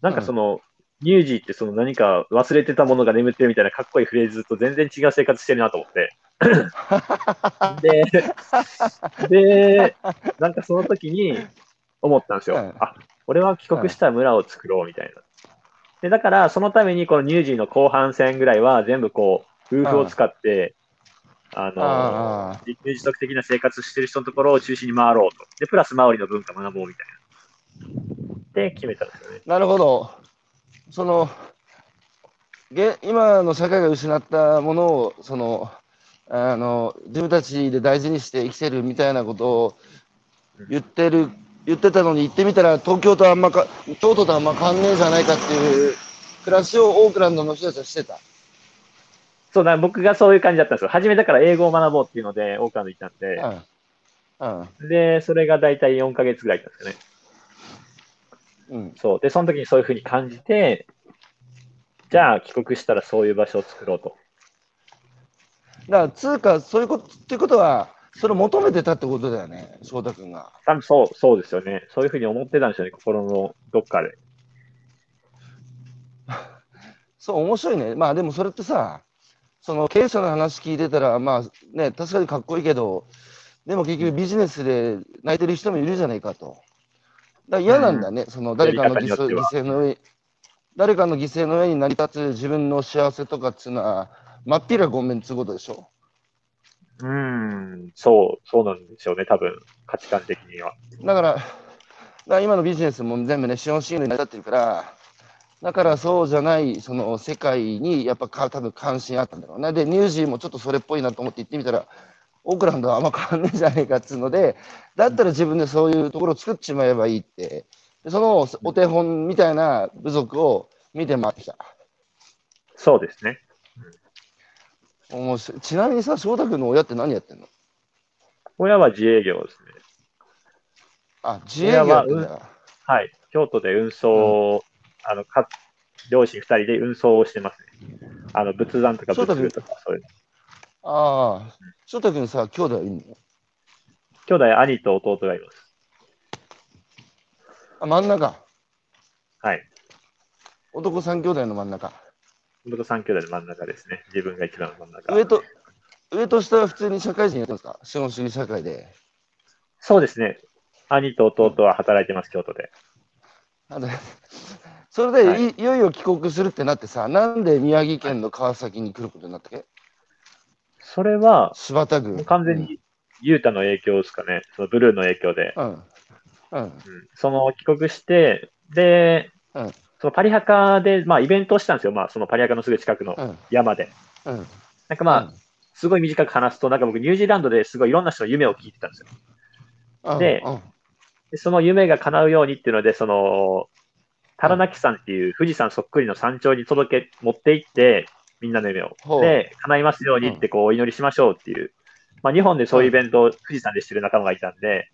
なんかその、ニュージーってその何か忘れてたものが眠ってるみたいなかっこいいフレーズと全然違う生活してるなと思って。で、で、なんかその時に思ったんですよ。うんあ、俺は帰国したら村を作ろうみたいな。で、だからそのためにこのニュージーの後半戦ぐらいは全部こう、夫婦を使って、あの自給自足的な生活してる人のところを中心に回ろうと。で、プラスマオリの文化学ぼうみたいな。で、決めたんですよね。なるほど。その、げ今の社会が失ったものを、その、あの、自分たちで大事にして生きてるみたいなことを言ってる、言ってたのに行ってみたら東京とあんまか、京都とあんま変わんねえじゃないかっていう暮らしをオークランドの人たちはしてた。そうだ、僕がそういう感じだったんですよ。初めだから英語を学ぼうっていうので、オークランド行ったんで、うん。うん。で、それが大体4ヶ月ぐらいだったんですよね。うん。そう。で、その時にそういうふうに感じて、じゃあ帰国したらそういう場所を作ろうと。だから、つうか、そういうこと、っていうことは、それを求めてたってことだよね、翔太君が。多分そう、そうですよね。そういうふうに思ってたんですよね、心のどっかで。そう、面白いね。まあでもそれってさ、その経営者の話聞いてたら、まあね、確かにかっこいいけど、でも結局ビジネスで泣いてる人もいるじゃないかと。だ嫌なんだね、その誰かの犠牲の上、誰かの犠牲の上に成り立つ自分の幸せとかっていうのは、まっぴらごめんっていうことでしょ。うーん、そう、そうなんでしょうね、多分、価値観的には。だから、だから今のビジネスも全部ね、資本主義に成り立ってるから、だからそうじゃないその世界にやっぱか多分関心あったんだろうな。で、ニュージーもちょっとそれっぽいなと思って行ってみたら、オークランドはあんま変わんねえじゃねえかっつうので、だったら自分でそういうところを作っちまえばいいって、でそのお手本みたいな部族を見て回ってきた。そうですね。ちなみにさ、翔太君の親って何やってんの？親は自営業ですね。あ、自営業やってん。はい。京都で運送、あの、か、両親二人で運送をしてますね。あの、仏壇とか仏具とか、そういうの。ああ、翔太君さ、兄弟いるの？兄弟、兄と弟がいます。あ、真ん中？はい。男三兄弟の真ん中。僕三兄弟の真ん中ですね。自分が一番真ん中。上と、上と下は普通に社会人やってますか？資本主義社会で。そうですね。兄と弟は働いてます、京都で。あのそれでい,、はいい、よいよ帰国するってなってさ、なんで宮城県の川崎に来ることになったっけ？それは、柴田郡。もう完全にユータの影響ですかね。そのブルーの影響で。うん。うん。うん。うんその帰国して、で、うんそのパリハカで、まあ、イベントをしたんですよ。まあ、そのパリハカのすぐ近くのうん。山で。うん。なんかまあ、すごい短く話すと、なんか僕、ニュージーランドですごいいろんな人の夢を聞いてたんですよ。うん。でうん、でその夢が叶うようにっていうので、その、タラナキ山っていう富士山そっくりの山頂に届け、持って行って、みんなの夢を。ほうで、叶いますようにってこうお祈りしましょうっていう。まあ日本でそういうイベントを富士山でしてる仲間がいたんで、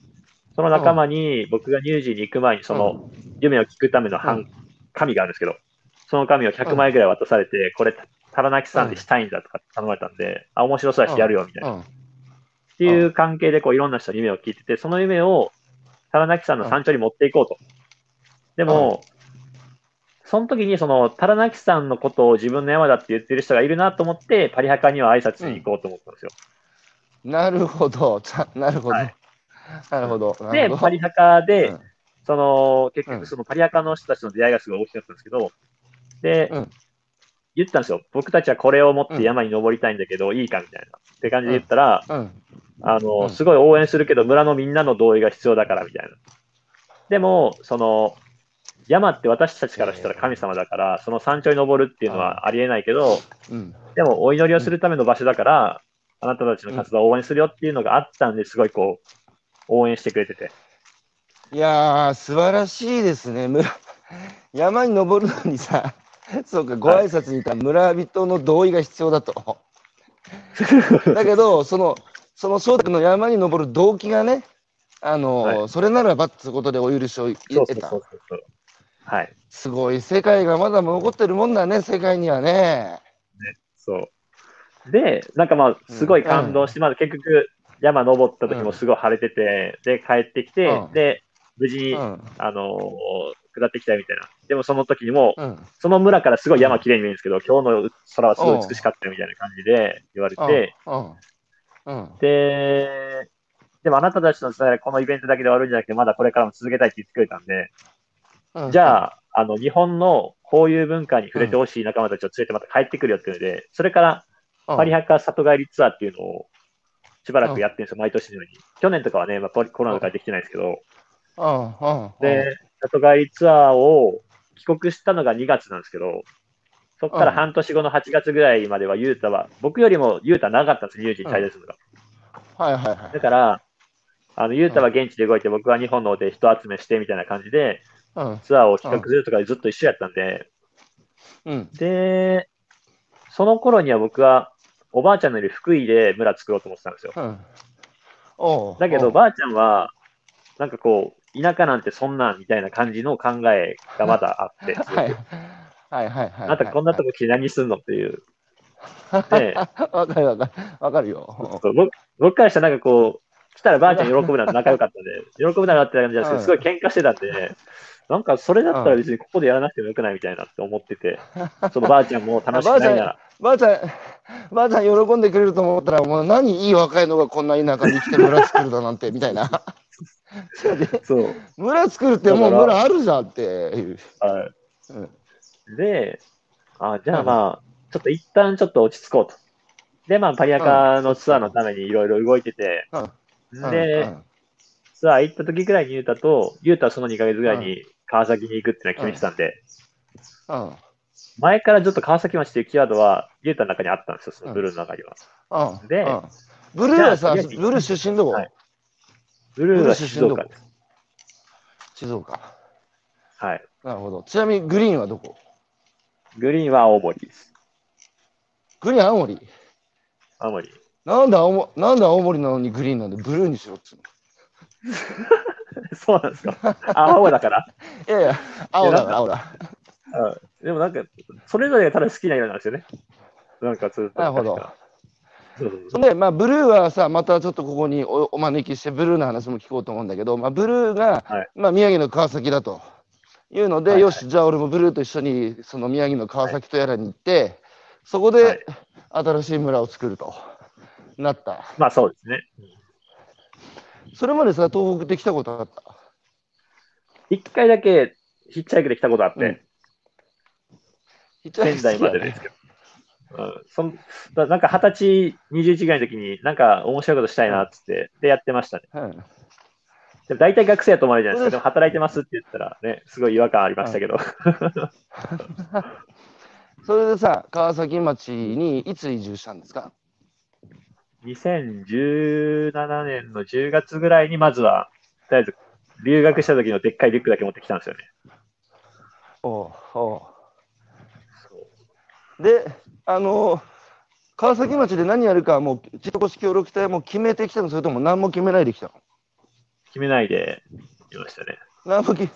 その仲間に僕がニュージーに行く前にその夢を聞くためのう版紙があるんですけど、その紙を100枚ぐらい渡されて、これタラナキ山でしたいんだとか頼まれたんで、あ、面白そうだしやるよみたいな。うん。っていう関係でこういろんな人に夢を聞いてて、その夢をタラナキ山の山頂に持っていこうと。でも、その時にそのタラナキ山のことを自分の山だって言ってる人がいるなと思って、パリハカには挨拶に行こうと思ったんですよ。なるほど。ちゃなるほど。はいなるほど。なでるほ、どパリハカで、うんその、結うん局そのパリハカの人たちの出会いがすごい大きかったんですけど、で、うん言ったんですよ。僕たちはこれを持って山に登りたいんだけど、いいかみたいな。って感じで言ったら、うん。あの、うんすごい応援するけど、村のみんなの同意が必要だから、みたいな。でも、その、山って私たちからしたら神様だから、その山頂に登るっていうのはありえないけど、うん。でもお祈りをするための場所だから、あなたたちの活動を応援するよっていうのがあったんで、すごいこう、応援してくれてて。いやー、素晴らしいですね。村山に登るのにさ、そうか、ご挨拶に行った村人の同意が必要だと。だけど、その、その翔太君の山に登る動機がね、あの、はいそれならばってことでお許しを得たそうそう。そうそう。はい。すごい、世界がまだ残ってるもんだね、世界にはね。そう。で、なんかまあ、すごい感動して、まず結局、山登った時もすごい晴れてて、で、帰ってきて、うんで、無事に、うん。あのー下ってきたよみたいな。でもその時にも、うん。その村からすごい山綺麗に見えるんですけど、今日の空はすごい美しかったよみたいな感じで言われて、うん。うん。で、でもあなたたちの伝えはこのイベントだけで終わるんじゃなくて、まだこれからも続けたいって言ってくれたんで、うん。じゃあ、あの、日本のこういう文化に触れてほしい仲間たちを連れてまた帰ってくるよっていうので、それからパリハカ里帰りツアーっていうのをしばらくやってるんですよ、毎年のように。去年とかはね、まあ、コロナとかできてないですけど。で、里帰りツアーを帰国したのが2月なんですけど、そこから半年後の8月ぐらいまでは、ユータは、僕よりもユータ長かったんです、ニュージーに滞在するのが。はいはいはい。だから、あの、ユータは現地で動いて、僕は日本の方で人集めしてみたいな感じで、うん。ツアーを企画するとかでずっと一緒やったんで、うん。で、その頃には僕は、おばあちゃんのいる福井で村作ろうと思ってたんですよ。うん。だけど、ばあちゃんは、なんかこう、田舎なんてそんなんみたいな感じの考えがまだあって、はい。はいはいはい。あなたこんなとこ来て何すんのっていう。で わかるわかる。わかるよ。僕僕からしたらなんかこう、来たらばあちゃん喜ぶなら仲良かったんで、喜ぶならって感じなんですけど、すごい喧嘩してたんで、なんかそれだったら別にここでやらなくてもよくないみたいなって思ってて、そのばあちゃんも楽しくないなら、ばあちゃん、ばあちゃん喜んでくれると思ったら、もう何いい若いのがこんな田舎に来て村作るだなんて、みたいな。そう。村作るってもう村あるじゃんっていう。はいうんで、あじゃあまあ、ちょっと一旦ちょっと落ち着こうと。で、まあ、パリアカのツアーのためにいろいろ動いてて、うんで、うんツアー行った時ぐらいにユータと、ユータはその2ヶ月ぐらいに川崎に行くっていうのは決めてたんで、うん前からずっと川崎町っていうキーワードは、ユータの中にあったんですよ、そのブルーの中には。でうんうんブルーはさ、ブルー出身どこ、はいブルーは静岡です。静岡。はい。なるほど。ちなみにグリーンはどこ？グリーンは青森です。グリーン青森？青森。なんで青もなんで青森なのにグリーンなんでブルーにしろっつう そうなんですか。あ青だから。の。いやいや、青だか青だ。うんでもなんか、それぞれがただ好きな色なんですよね。なんかずっと。なるほど。で、まあ、ブルーはさ、またちょっとここにおお招きして、ブルーの話も聞こうと思うんだけど、まあ、ブルーが、はいまあ、宮城の川崎だというので、はいはいよし、じゃあ俺もブルーと一緒にその宮城の川崎とやらに行って、そこはいで新しい村を作るとなった。まあそうですね。それまでさ、東北で来たことあった？一回だけヒッチハイクで来たことあって、うん。仙台までですけど。うん、そなんか二十歳、21ぐらいの時に、なんか面白いことしたいなっつって、でやってましたね。うんでも大体学生やと思われるじゃないですか。でも働いてますって言ったらね、すごい違和感ありましたけど。それでさ、川崎町にいつ移住したんですか？2017年の10月ぐらいに、まずは、とりあえず、留学した時のでっかいリュックだけ持ってきたんですよね。おうおうで、あの川崎町で何やるか、もう、地域おこし協力隊も決めてきたの、それとも何も決めないできたの？決めないでいましたね。何もき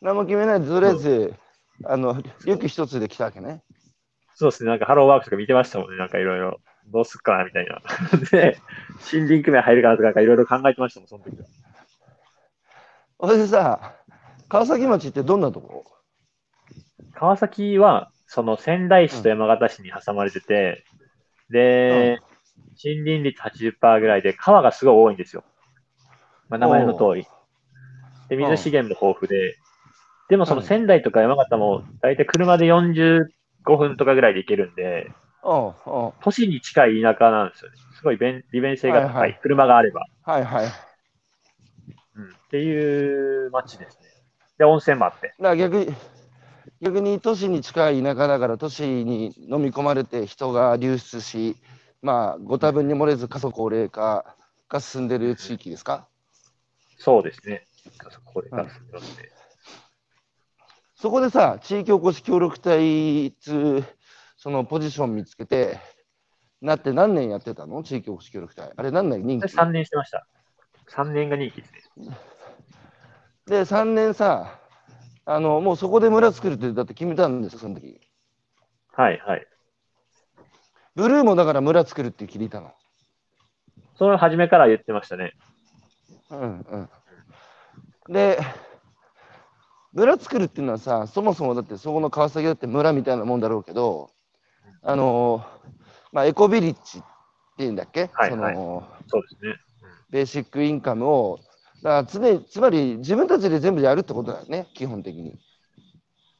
何も決めないで、とりあえず、あの、リュック一つで来たわけね。そうですね、なんかハローワークとか見てましたもんね、なんかいろいろ。どうすっかなみたいな。で、森林組合入るかなとか、なんかいろいろ考えてましたもん、その時は。それでさ、川崎町ってどんなとこ？川崎は、その仙台市と山形市に挟まれてて、で、森林率80%ぐらいで、川がすごい多いんですよ。まあ、名前の通り。で、水資源も豊富で、でもその仙台とか山形も、大体車で45分とかぐらいで行けるんで、うんうん都市に近い田舎なんですよね。すごい便利便性が高い,、はいはい車があれば、はいはい。うん。っていう街ですね。で、温泉もあって。ら逆に、逆に都市に近い田舎だから、都市に飲み込まれて人が流出し、まあ、ご多分に漏れず過疎高齢化が進んでる地域ですか？そうですね。これから進みますね。そこでさ、地域おこし協力隊つうそのポジション見つけて、なって何年やってたの？地域おこし協力隊。あれ何年？任期？私3年してました。3年が任期ですね。で、3年さ、あの、もうそこで村作るってだって決めたんですよ、その時？はいはい。ブルーもだから村作るって聞いたの？その初めから言ってましたね。うんうん。で、村作るっていうのはさ、そもそもだってそこの川崎だって村みたいなもんだろうけど、あの、まあ、エコビリッジっていうんだっけ、はいその、そうですね。ベーシックインカムを、だから常につまり自分たちで全部やるってことだよね、基本的に。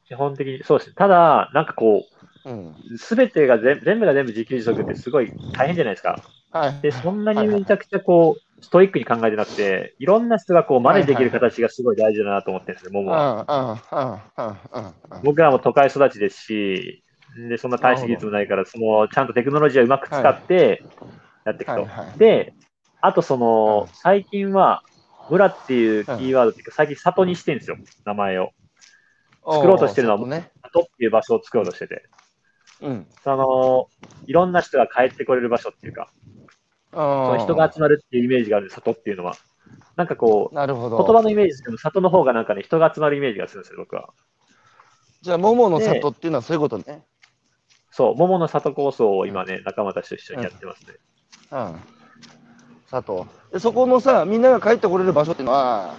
基本的に、そうですね。ただ、なんかこう、うん。すべてが全全部が全部自給自足ってすごい大変じゃないですか。はい。で、そんなにめちゃくちゃこう、ストイックに考えてなくて、いろんな人がこう、真似できる形がすごい大事だなと思ってるんですよ、は。うんうんうんうんうん僕らも都会育ちですし、で、そんな大した技術もないから、その、ちゃんとテクノロジーをうまく使って、やっていくと。はいはいで、あとその、うん最近は、村っていうキーワードっていうか、最近里にしてるんですよ、名前を。作ろうとしてるのはね。里っていう場所を作ろうとしてて。うん。その、いろんな人が帰ってこれる場所っていうか、その人が集まるっていうイメージがある里っていうのは。なんかこう、なるほど。言葉のイメージですけど、里の方がなんかね、人が集まるイメージがするんですよ、僕は。じゃあ、桃の里っていうのはそういうことね。そう、桃の里構想を今ね、仲間たちと一緒にやってますね。うん。里。で、そこのさ、みんなが帰ってこれる場所っていうのは、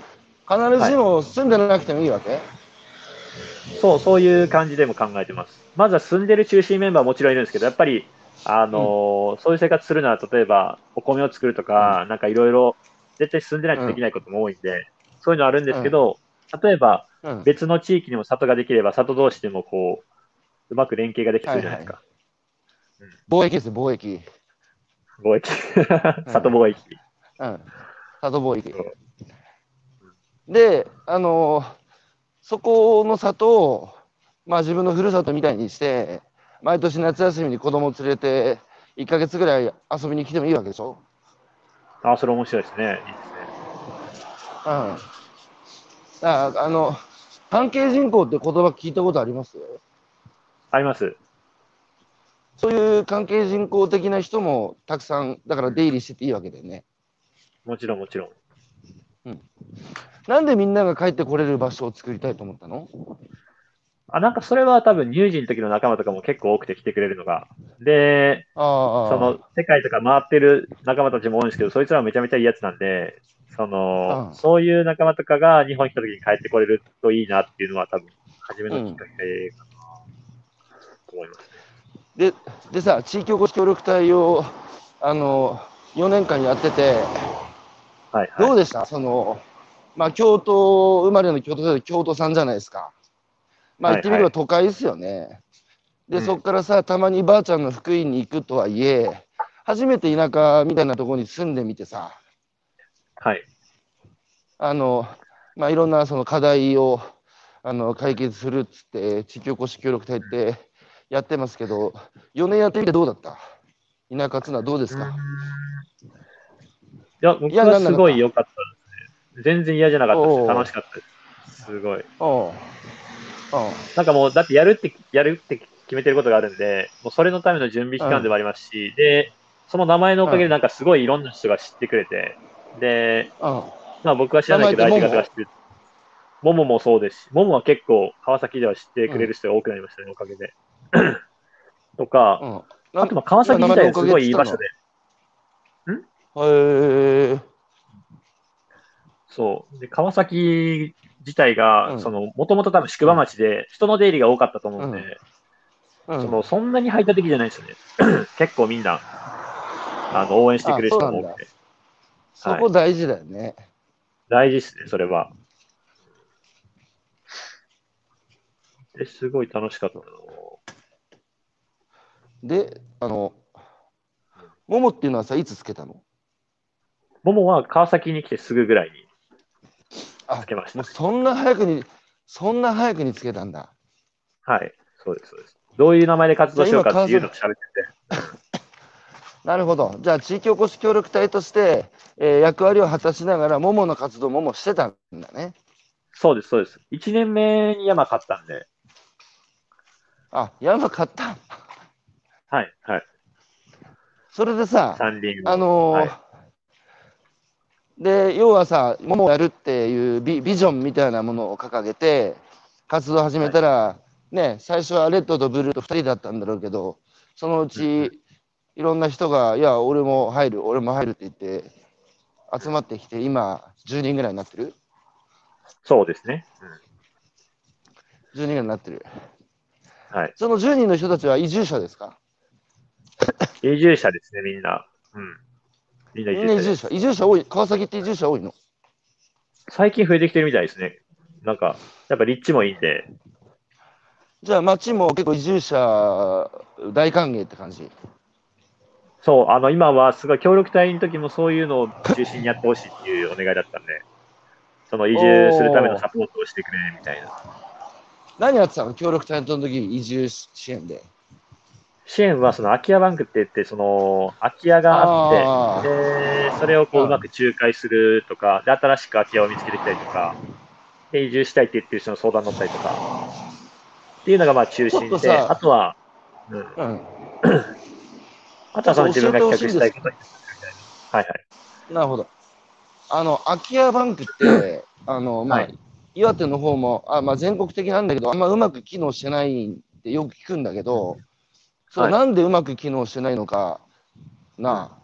必ずしも住んでなくてもいいわけ、そう、そういう感じでも考えてます。まずは住んでる中心メンバーはもちろんいるんですけど、やっぱり、あのーそういう生活するなら、例えば、お米を作るとか、なんかいろいろ、絶対住んでないとできないことも多いんで、そういうのあるんですけど、例えば、うん。別の地域にも里ができれば、里同士でもこう、うまく連携ができそうじゃないですか。貿易ですよ、貿易。貿易。里貿易。うん。里貿易。で、あのーそこの里を、まあ自分のふるさとみたいにして、毎年夏休みに子供連れて、1ヶ月ぐらい遊びに来てもいいわけでしょ？あ、それ面白いですね。いいですね。うん。ああの、関係人口って言葉聞いたことあります？あります。そういう関係人口的な人もたくさん、だから出入りしてていいわけだよね。もちろん、もちろん。なんでみんなが帰ってこれる場所を作りたいと思ったの？あ、なんかそれは多分乳児の時の仲間とかも結構多くて来てくれるのが。で、その世界とか回ってる仲間たちも多いんですけど、そいつらはめちゃめちゃいいやつなんで、その、うんそういう仲間とかが日本に来た時に帰ってこれるといいなっていうのは多分、初めのきっかけか思いますね。ででさ、地域おこし協力隊をあの4年間やってて、はい、どはい。うでした、その、まあ、京都生まれの京都で京都さんじゃないですか。まあ、言ってみれば都会ですよね。で、うんそこからさ、たまにばあちゃんの福井に行くとはいえ、初めて田舎みたいなところに住んでみてさ、はい。あの、まあ、いろんなその課題をあの解決するっつって、地域おこし協力隊ってやってますけど、4年やってみてどうだった？田舎っつうのはどうですか、いや、僕はすごい良かったですね。全然嫌じゃなかったです。楽しかったです。すごい。なんかもう、だってやるって、やるって決めてることがあるんで、もうそれのための準備期間でもありますし、で、その名前のおかげでなんかすごいいろんな人が知ってくれて、で、うんまあ僕は知らないけど相手方が知ってる。もももそうですし、ももは結構川崎では知ってくれる人が多くなりましたね、おかげで。とか、うん。あとまあ川崎自体はすごいいい場所で、へえそう。で、川崎自体が、うん。その、もともと多分宿場町で人の出入りが多かったと思うんで、うん。その、そんなに排他的じゃないですよね。結構みんな、あの、応援してくれる人も多くて。そこ大事だよね。大事ですね、それは。で、すごい楽しかったなで、あの、ももっていうのはさ、いつつけたの？ももは川崎に来てすぐぐらいにあつけました。そんな早くに、そんな早くにつけたんだ。はい、そうです、そうです。どういう名前で活動しようかっていうのを喋ってて。なるほど。じゃあ、地域おこし協力隊として、えー役割を果たしながら、ももの活動ももしてたんだね。そうです、そうです。1年目に山買ったんで、あ、山買った。はい、はい。それでさ。あのーはいで、要はさ、ももをやるっていうビビジョンみたいなものを掲げて、活動を始めたら、ね、最初はレッドとブルーと2人だったんだろうけど、そのううんうち、いろんな人が、いや、俺も入る、俺も入るって言って、集まってきて、今、10人ぐらいになってる？そうですね。?10 人ぐらいになってる。うん、はい。その10人の人たちは移住者ですか？移住者ですね、みんな。うん。みんな移住者です。住者。移住者多い。川崎って移住者多いの？最近増えてきてるみたいですね。なんか、やっぱ立地もいいんで、じゃあ町も結構移住者大歓迎って感じ？そう、あの、今はすごい協力隊の時もそういうのを中心にやってほしいっていうお願いだったんで、その移住するためのサポートをしてくれみたいな。何やってたの？協力隊の時移住支援で。支援はその空き家バンクって言って、その空き家があって、で、それをこううまく仲介するとか、で、新しく空き家を見つけてきたりとか、で、移住したいって言ってる人の相談乗ったりとか、っていうのがまあ中心で、あとは、うん、うん。あとはその自分が企画したいことにはいはい。なるほど。あの、空き家バンクって、あの、まあ、はい岩手の方も、あまあ、全国的なんだけど、あんまうまく機能してないってよく聞くんだけど、それはい。なんでうまく機能してないのか、な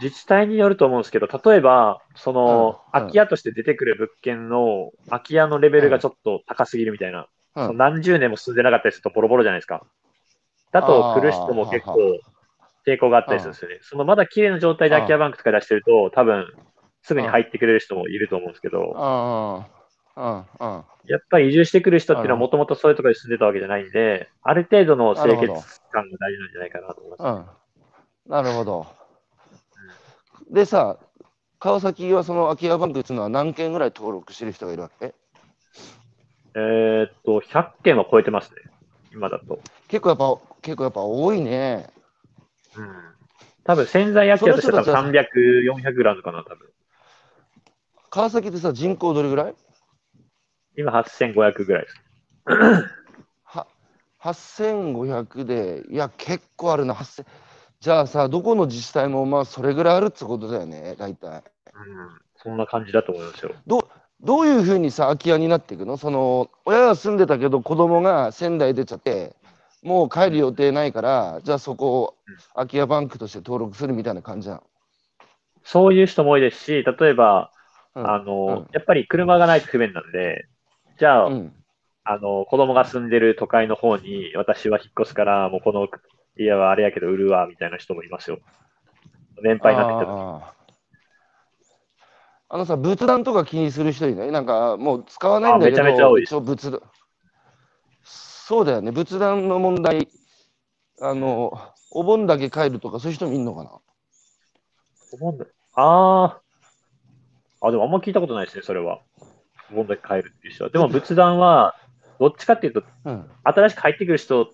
自治体によると思うんですけど、例えば、その、うん。空き家として出てくる物件の空き家のレベルがちょっと高すぎるみたいな、あ。うん何十年も住んでなかったりするとボロボロじゃないですか。だと来る人も結構抵抗があったりするんですよね。そのまだ綺麗な状態で空き家バンクとか出してると、多分すぐに入ってくれる人もいると思うんですけど。やっぱり移住してくる人っていうのはもともとそういうところに住んでたわけじゃないんで、ある程度の清潔感が大事なんじゃないかなと思います。うん。なるほど。でさ、川崎はその空き家バンクっていうのは何件ぐらい登録してる人がいるわけ？えーっと、100件は超えてますね。今だと。結構やっぱ、結構やっぱ多いね。うん。多分潜在空き家としては多分その人た300、400ぐらいあるのかな、多分。川崎ってさ、人口どれぐらい？今8500ぐらいです。は8500で、いや、結構あるな、8000。じゃあさ、どこの自治体もまあそれぐらいあるってことだよね、大体。うん。そんな感じだと思いますよ。どういうふうにさ、空き家になっていくの？その、親が住んでたけど、子供が仙台出ちゃって、もう帰る予定ないから、じゃあそこを空き家バンクとして登録するみたいな感じなの？そういう人も多いですし、例えば、うんあの、うんやっぱり車がないと不便なんで、じゃあ、うん。あの、子供が住んでる都会の方に、私は引っ越すから、もうこの家はあれやけど売るわ、みたいな人もいますよ。年配になってきた時あのさ、仏壇とか気にする人いない？なんかもう使わないんだけど、あめちゃめちゃ多いです。そうだよね、仏壇の問題、あの、お盆だけ帰るとか、そういう人もいるのかな？お盆だああ。あ、でもあんま聞いたことないですね、それは。お盆だけ帰るっていう人は。でも仏壇は、どっちかっていうと、うん。新しく入ってくる人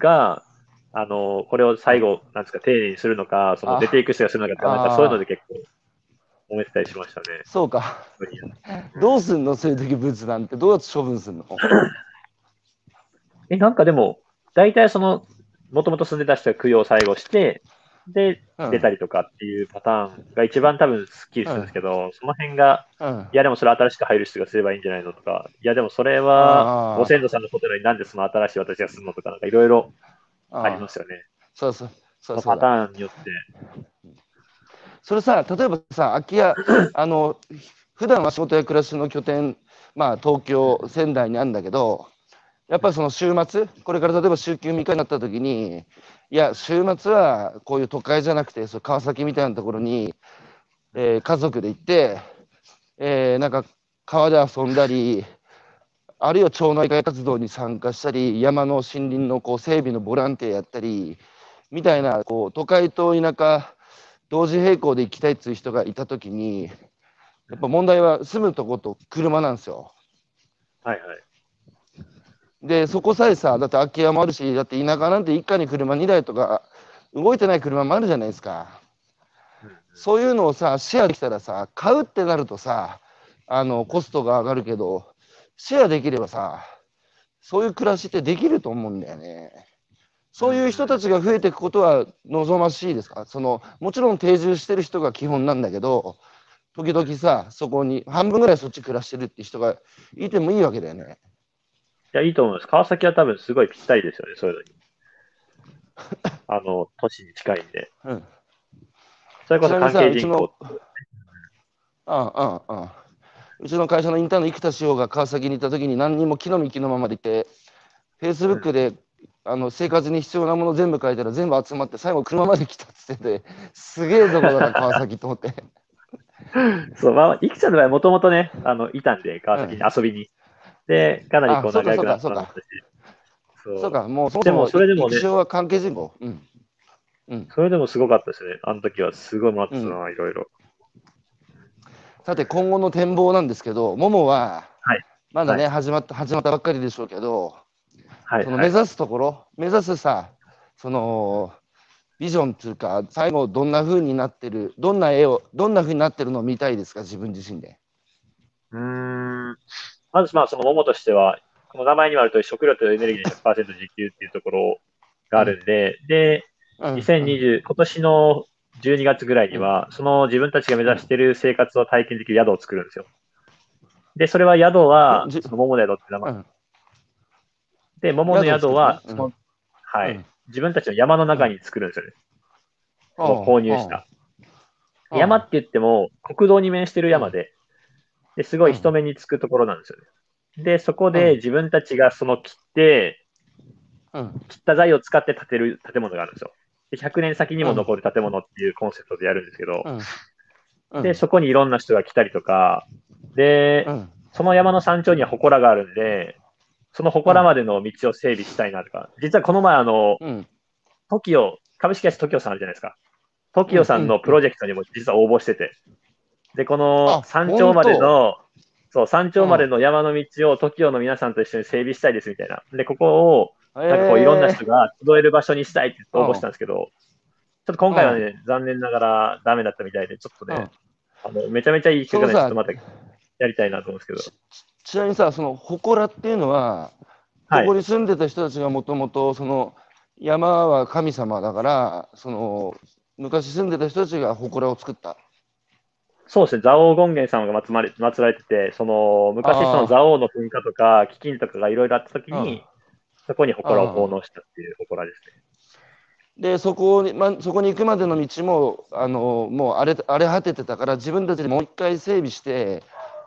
が、あの、これを最後、なんですか、丁寧にするのか、そのあ出ていく人がするのかなんかそういうので結構、揉めてたりしましたね。そうか。どうすんのそういう時仏壇ってどうやって処分すんの？え、なんかでも、大体その、もともと住んでた人が供養を最後して、で、うん出たりとかっていうパターンが一番多分スッキリするんですけど、その辺が、うん。いやでもそれ新しく入る人がすればいいんじゃないのとか、いやでもそれはご先祖さんのことなのになんでその新しい私がするのとか、なんかいろいろありますよね。そうそう。そそうのパそうだターンによって。それさ、例えばさ、空き家、あの、普段は仕事や暮らしの拠点、まあ、東京、仙台にあるんだけど、やっぱりその週末、これから例えば週休3日になった時に、いや、週末はこういう都会じゃなくて、そう川崎みたいなところに、えー家族で行って、えーなんか川で遊んだり、あるいは町内会活動に参加したり、山の森林のこう整備のボランティアやったり、みたいな、こう、都会と田舎、同時並行で行きたいっていう人がいたときに、やっぱ問題は住むとこと車なんですよ。はいはい。で、そこさえさ、だって空き家もあるし、だって田舎なんて一家に車2台とか、動いてない車もあるじゃないですか。そういうのをさ、シェアできたらさ、買うってなるとさ、あの、コストが上がるけど、シェアできればさ、そういう暮らしってできると思うんだよね。そういう人たちが増えていくことは望ましいですか？その、もちろん定住してる人が基本なんだけど、時々さ、そこに半分ぐらいそっち暮らしてるって人がいてもいいわけだよね。いや、いいと思います。川崎は多分すごいぴったりですよね、そういうのに。あの、都市に近いんで。うん。それこそ関係人口。うんうんうん。うちの会社のインターンの生田志保が川崎に行った時に何にも木の幹のままでいて、フェイスブックで、あの生活に必要なもの全部書いたら全部集まって最後車まで来たっつってて、すげえとこだな 川崎と思って。そう、まあ、いくちゃんの場合もともとね、あの、いたんで、川崎に遊びに。で、かなりこう仲良くなったそうかもうそもでそももそれでもねは関係人口。うん。うん。それでもすごかったですね。あの時はすごい待ってたな、ういろいろ。さて、今後の展望なんですけど、ももは、はいまだね、始まった、始まったばっかりでしょうけど、はい、はい。その目指すところ、目指すさ、その、ビジョンっていうか、最後どんな風になってる、どんな絵を、どんな風になってるのを見たいですか、自分自身で。うーん。まず、まあ、その桃としては、この名前にもあるとり食料とエネルギーの100%自給っていうところがあるんで、で、うん2020、今年の12月ぐらいには、その自分たちが目指している生活を体験できる宿を作るんですよ。で、それは宿は、じその桃の宿って名前。うんで、桃の宿は、宿を作るその、はい、うん自分たちの山の中に作るんですよね。購入した。うん山って言っても、国道に面してる山で、ですごい人目につくところなんですよね。で、そこうん。で自分たちがその切って、うん。切った材を使って建てる建物があるんですよ。で100年先にも残る建物っていうコンセプトでやるんですけど、うん。うん。で、そこにいろんな人が来たりとか、で、うん。その山の山頂には祠があるんで、その祠までの道を整備したいなとか、実はこの前、あの、うん。TOKIO、株式会社 TOKIO さんあるじゃないですか。TOKIO さんのプロジェクトにも実は応募してて、で、このあ山頂までの、そう、山頂までの山の道を TOKIO の皆さんと一緒に整備したいですみたいな。で、ここを、なんかこういろんな人が集える場所にしたいって応募したんですけど、ちょっと今回はね、残念ながらダメだったみたいで、ちょっとね、あのめちゃめちゃいい企画で、ちょっとまたやりたいなと思うんですけど。ちなみにさ、その祠っていうのは、はい。ここに住んでた人たちがもともと、その山は神様だから、その昔住んでた人たちが祠を作った。そうですね、蔵王権現様が祀まれ祀られてて、その昔、その蔵王の噴火とか、飢饉とかがいろいろあったときうんに、そこに祠を奉納したっていう祠ですね。で、そこに、ま、そこに行くまでの道も、あのもう荒れ荒れ果ててたから、自分たちでもう一回整備して、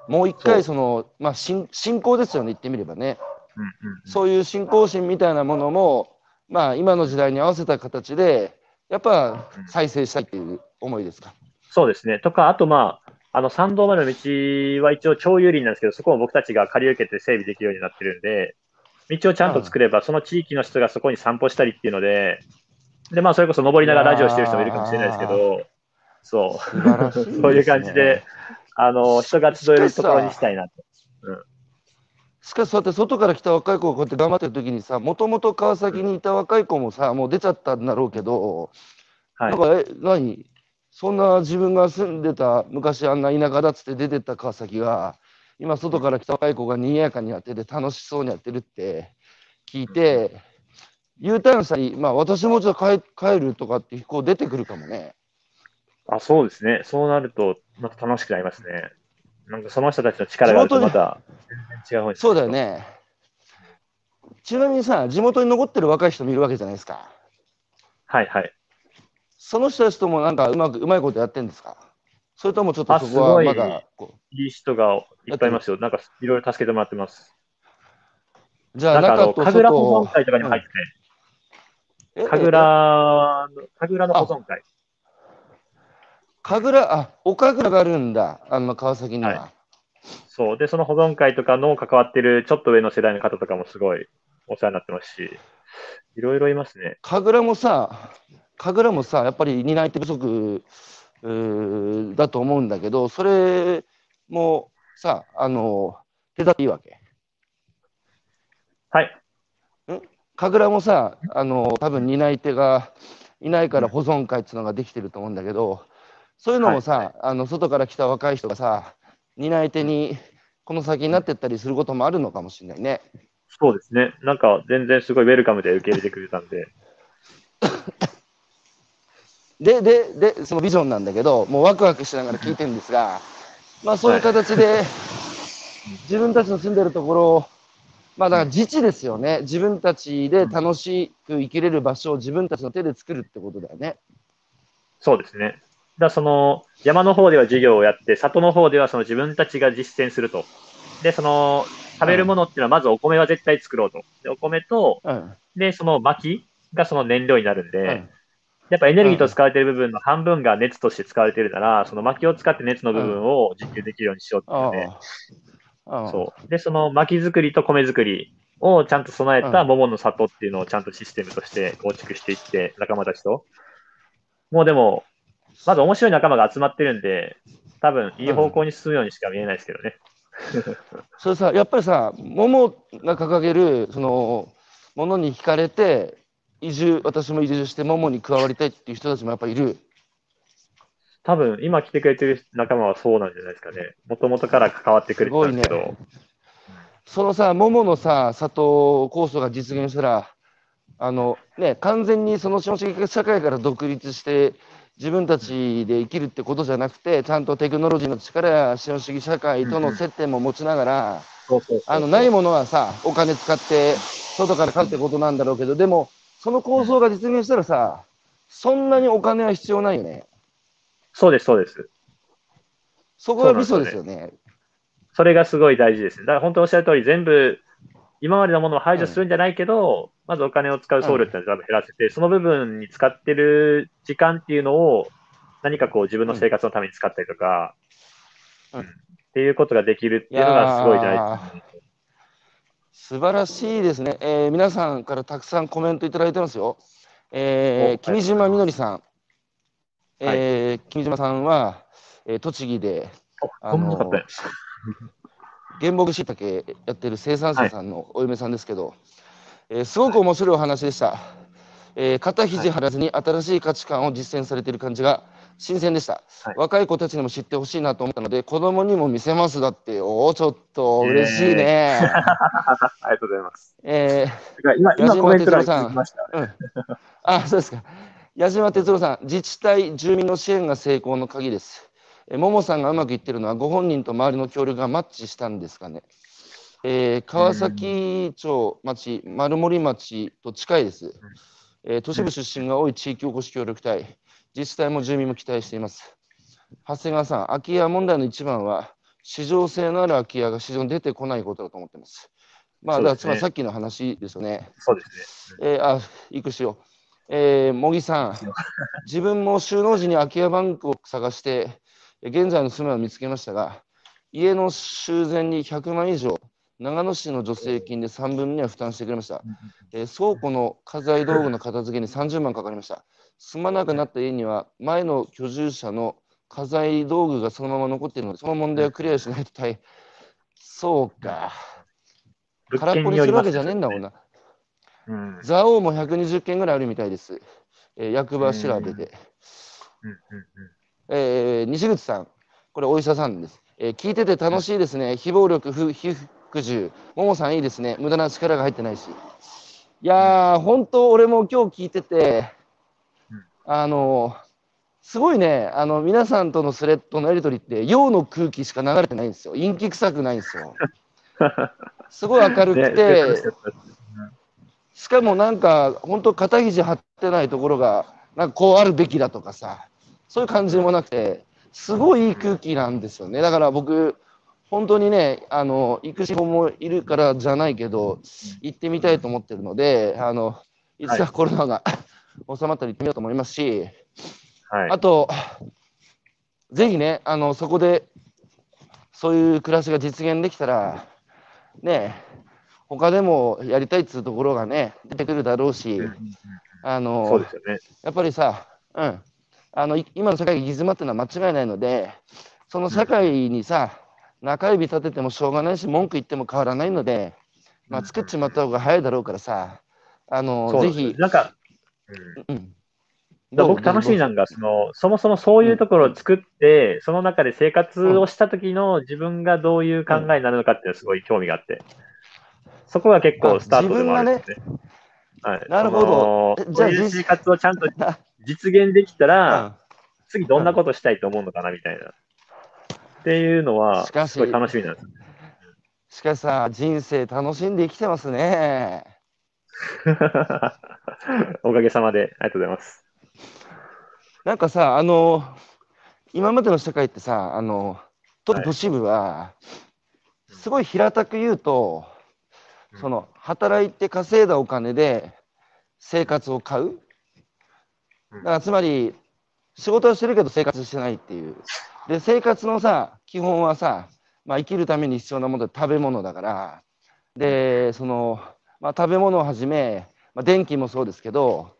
もう一回その、まあ、信信仰ですよね、言ってみればね。うんうんそういう信仰心みたいなものも、まあ、今の時代に合わせた形で、やっぱ再生したいっていう思いですか？そうですね。とか、あとまあ、あの参道までの道は一応超有林なんですけど、そこを僕たちが借り受けて整備できるようになってるんで、道をちゃんと作れば、その地域の人がそこに散歩したりっていうので、で、まあ、それこそ登りながらラジオしてる人もいるかもしれないですけど、そう。ねそういう感じで、あの、人が集えるところにしたいなと。しかし、そうやって外から来た若い子がこうやって頑張ってる時にさ、もともと川崎にいた若い子もさ、もう出ちゃったんだろうけど、はいなん。か、え、何？そんな自分が住んでた、昔あんな田舎だっつって出てった川崎が、今、外から来た若い子が賑やかにやってて、楽しそうにやってるって聞いて、U ターンしたり、まあ、私もじゃあ帰帰るとかって、こう出てくるかもね。あ、そうですね。そうなると、また楽しくなりますね。なんかその人たちの力があるとまた全然違う方にそうだよ。ね。ちなみにさ、地元に残ってる若い人もいるわけじゃないですか。はいはい。その人たちともなんかうまく、うまいことやってんですか？それともちょっとあそこはすごいまだこいい人がいっぱいいますよ。なんかいろいろ助けてもらってます。う、じゃあなんか神楽保存外会とかにも入ってえて、神楽の、神楽の保存会。神楽、あ、お神楽があるんだ、あの川崎には。はそう。で、その保存会とかの関わってるちょっと上の世代の方とかもすごいお世話になってますし、いろいろいますね。神楽もさ、神楽もさ、やっぱり担い手不足だと思うんだけど、それもさ、あの、手伝っていいわけ？はい。神楽もさ、あの、多分担い手がいないから保存会っていうのができてると思うんだけど、そういうのもさ、はいあの、外から来た若い人がさ、担い手にこの先になってったりすることもあるのかもしれないね。そうですね。なんか全然すごいウェルカムで受け入れてくれたんで。で、で、で、そのビジョンなんだけど、もうワクワクしながら聞いてるんですが、まあそういう形で、自分たちの住んでるところを、まあだから自治ですよね。自分たちで楽しく生きれる場所を自分たちの手で作るってことだよね。そうですね。だその山の方では授業をやって、里の方ではその自分たちが実践すると。で、その食べるものっていうのはまずお米は絶対作ろうと。で、お米と、うん。で、その薪がその燃料になるんで、うんやっぱエネルギーと使われている部分の半分が熱として使われているなら、その薪を使って熱の部分を実給できるようにしようっていうので、そう。で、その薪作りと米作りをちゃんと備えたうん桃の里っていうのをちゃんとシステムとして構築していって、仲間たちと。もうでも、まず面白い仲間が集まってるんで、多分いい方向に進むようにしか見えないですけどね。それさ、やっぱりさ、桃が掲げる、その、ものに惹かれて、移住、私も移住して桃に加わりたいっていう人たちもやっぱいる。多分今来てくれてる仲間はそうなんじゃないですかね。もともとから関わってくれてたんですけど、すごいそのさ、桃のさ、里構想が実現したら、あの、ね、完全にその資本主義社会から独立して、自分たちで生きるってことじゃなくて、ちゃんとテクノロジーの力や資本主義社会との接点も持ちながら、あの、ないものはさ、お金使って、外から買うってことなんだろうけど、でも、その構想が実現したらさ、そんなにお金は必要ないよね。そうです、そうです。そこがミソですよね。それがすごい大事ですね。だから本当おっしゃる通り、全部、今までのものを排除するんじゃないけど、まずお金を使う総量っていうのは多分減らせて、その部分に使ってる時間っていうのを、何かこう自分の生活のために使ったりとか、うんっていうことができるっていうのがすごい大事ですね。素晴らしいですね。えー皆さんからたくさんコメントいただいてますよ。えー、お君島みのりさん。えー君島さんは、えー栃木であこんなかったです。原木しいたけやってる生産者さんのお嫁さんですけど、えーすごく面白いお話でした。えー肩肘張らずに新しい価値観を実践されている感じが新鮮でした。はい若い子たちにも知ってほしいなと思ったので、子供にも見せますだって、おーちょっと嬉しいね。ありがとうございます。えー今、矢島今コメント欄哲郎さんに来ました。うん、あ、そうですか。矢島哲郎さん、自治体、住民の支援が成功の鍵です。えももさんがうまくいってるのは、ご本人と周りの協力がマッチしたんですかね。えー川崎町町、丸森町と近いです。えー都市部出身が多い地域おこし協力隊、自治体も住民も期待しています。長谷川さん、空き家問題の一番は、市場性のある空き家が市場に出てこないことだと思っています。まあ、だからつまりさっきの話ですよね。そうですね。えー、あ、いくしよう。えー、茂木さん、自分も収納時に空き家バンクを探して、えー現在の住まいを見つけましたが、家の修繕に100万以上、長野市の助成金で3分には負担してくれました。えー倉庫の家財道具の片付けに30万かかりました。住まなくなった家には、前の居住者の家財道具がそのまま残っているので、その問題をクリアしないと大変。そうか。空っぽにするわけじゃねえんだもんな。うん。蔵王も120件ぐらいあるみたいです。えー役場調べで。うんうんえー西口さん、これお医者さんです。えー聞いてて楽しいですね。非暴力、不非服従。ももさんいいですね。無駄な力が入ってないし。いやー、本当俺も今日聞いててうん、あのすごいね、あの皆さんとのスレッドのやり取りって、陽の空気しか流れてないんですよ。陰気臭くないんですよ。すごい明るくねて、しかもなんか、本当肩肘張ってないところが、なんかこうあるべきだとかさ、そういう感じもなくて、すごいいい空気なんですよね。だから僕、本当にね、あの、行く人もいるからじゃないけど、行ってみたいと思ってるので、あの、いつかはいコロナが収まったら行ってみようと思いますし、はい。あと、ぜひね、あの、そこで、そういう暮らしが実現できたら、ね、他でもやりたいっつうところがね、出てくるだろうし、あの、そうですよね。やっぱりさ、うん、あのい今の社会が行き詰まってるのは間違いないので、その社会にさ、中指立ててもしょうがないし、文句言っても変わらないので、まあ、作っちまった方が早いだろうからさ、あのねひ、なんか、うん。僕楽しいななんか、その、そもそもそういうところを作って、その中で生活をした時の自分がどういう考えになるのかっていうのはすごい興味があって、そこが結構スタートでもあるんですね。はい、なるほど。じゃあ生活をちゃんとあ実現できたら、うん。次どんなことしたいと思うのかなみたいな。っていうのは、しかしすごい楽しみなんです。しかしさ、人生楽しんで生きてますね。おかげさまで、ありがとうございます。なんかさ、あの、今までの社会ってさ、あの、都市部は、すごい平たく言うと、うんその、働いて稼いだお金で生活を買う。だからつまり、仕事はしてるけど生活してないっていう。で、生活のさ、基本はさ、まあ、生きるために必要なものは食べ物だから、で、その、まあ、食べ物をはじめ、まあ、電気もそうですけど、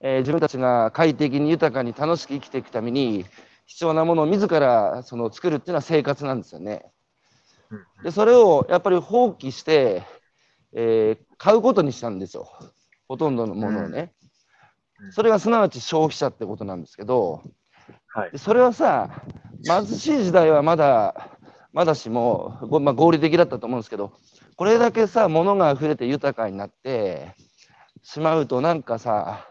えー自分たちが快適に豊かに楽しく生きていくために、必要なものを自らその作るっていうのは生活なんですよね。うんで、それをやっぱり放棄して、えー買うことにしたんですよ。ほとんどのものをね。うんそれがすなわち消費者ってことなんですけど、はいで。それはさ、貧しい時代はまだ、まだしも、ごまあ、合理的だったと思うんですけど、これだけさ、物が溢れて豊かになってしまうと、なんかさ、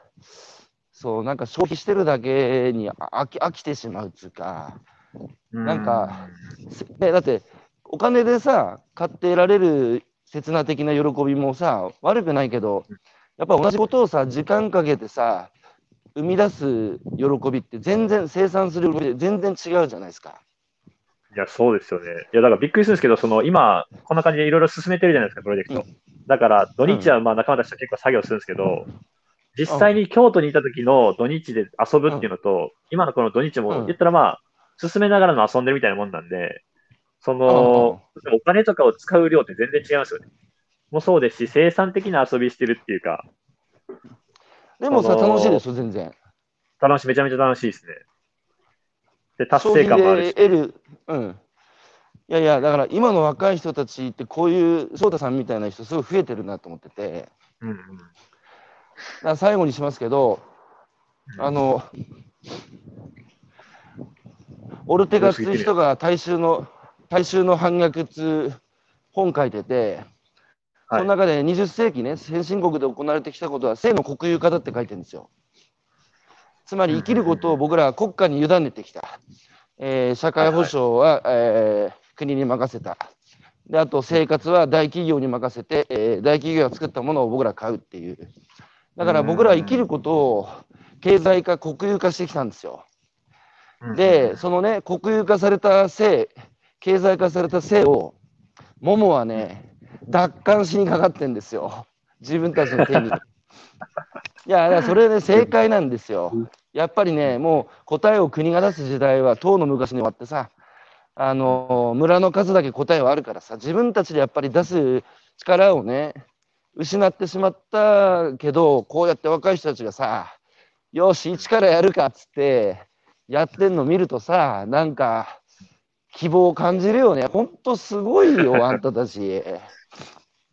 そう、なんか消費してるだけにあ飽き飽きてしまうっていうか、なんかせねだって、お金でさ、買って得られる刹那的な喜びもさ、悪くないけど、やっぱ同じことをさ、時間かけてさ、生み出す喜びって全然、生産する喜びで全然違うじゃないですか。いや、そうですよね。いや、だからびっくりするんですけど、その今、こんな感じでいろいろ進めてるじゃないですか、プロジェクト。だから、土日はまあ仲間たちと結構作業するんですけど、実際に京都にいた時の土日で遊ぶっていうのと、今のこの土日うんも、言ったらまあ、進めながらの遊んでるみたいなもんなんで、その、お金とかを使う量って全然違いますよね。もうそうですし、生産的な遊びしてるっていうか、でもさ、楽しいですよ、全然。楽しい、めちゃめちゃ楽しいですね。で、達成感もあるし。で得る、うん。いやいや、だから今の若い人たちって、こういう翔太さんみたいな人、すごい増えてるなと思ってて、うんうん最後にしますけど、あの、オルテガっていう人が大衆の、大衆の反逆通本書いてて、はいその中で20世紀ね、先進国で行われてきたことは性の国有化だって書いてるんですよ。つまり生きることを僕らは国家に委ねてきた。えー社会保障は、えー国に任せた。で、あと生活は大企業に任せて、えー大企業が作ったものを僕ら買うっていう。だから僕らは生きることを経済化、国有化してきたんですよ。うんで、そのね、国有化された性、経済化された性を、モモはね、奪還しにかかってんですよ。自分たちの手に。いや、だからそれね、正解なんですよ。やっぱりね、もう答えを国が出す時代は、とうの昔に終わってさ、あの、村の数だけ答えはあるからさ、自分たちでやっぱり出す力をね、失ってしまったけど、こうやって若い人たちがさ、よし、一からやるかっつって、やってんの見るとさ、なんか、希望を感じるよね。ほんとすごいよ、あんたたち。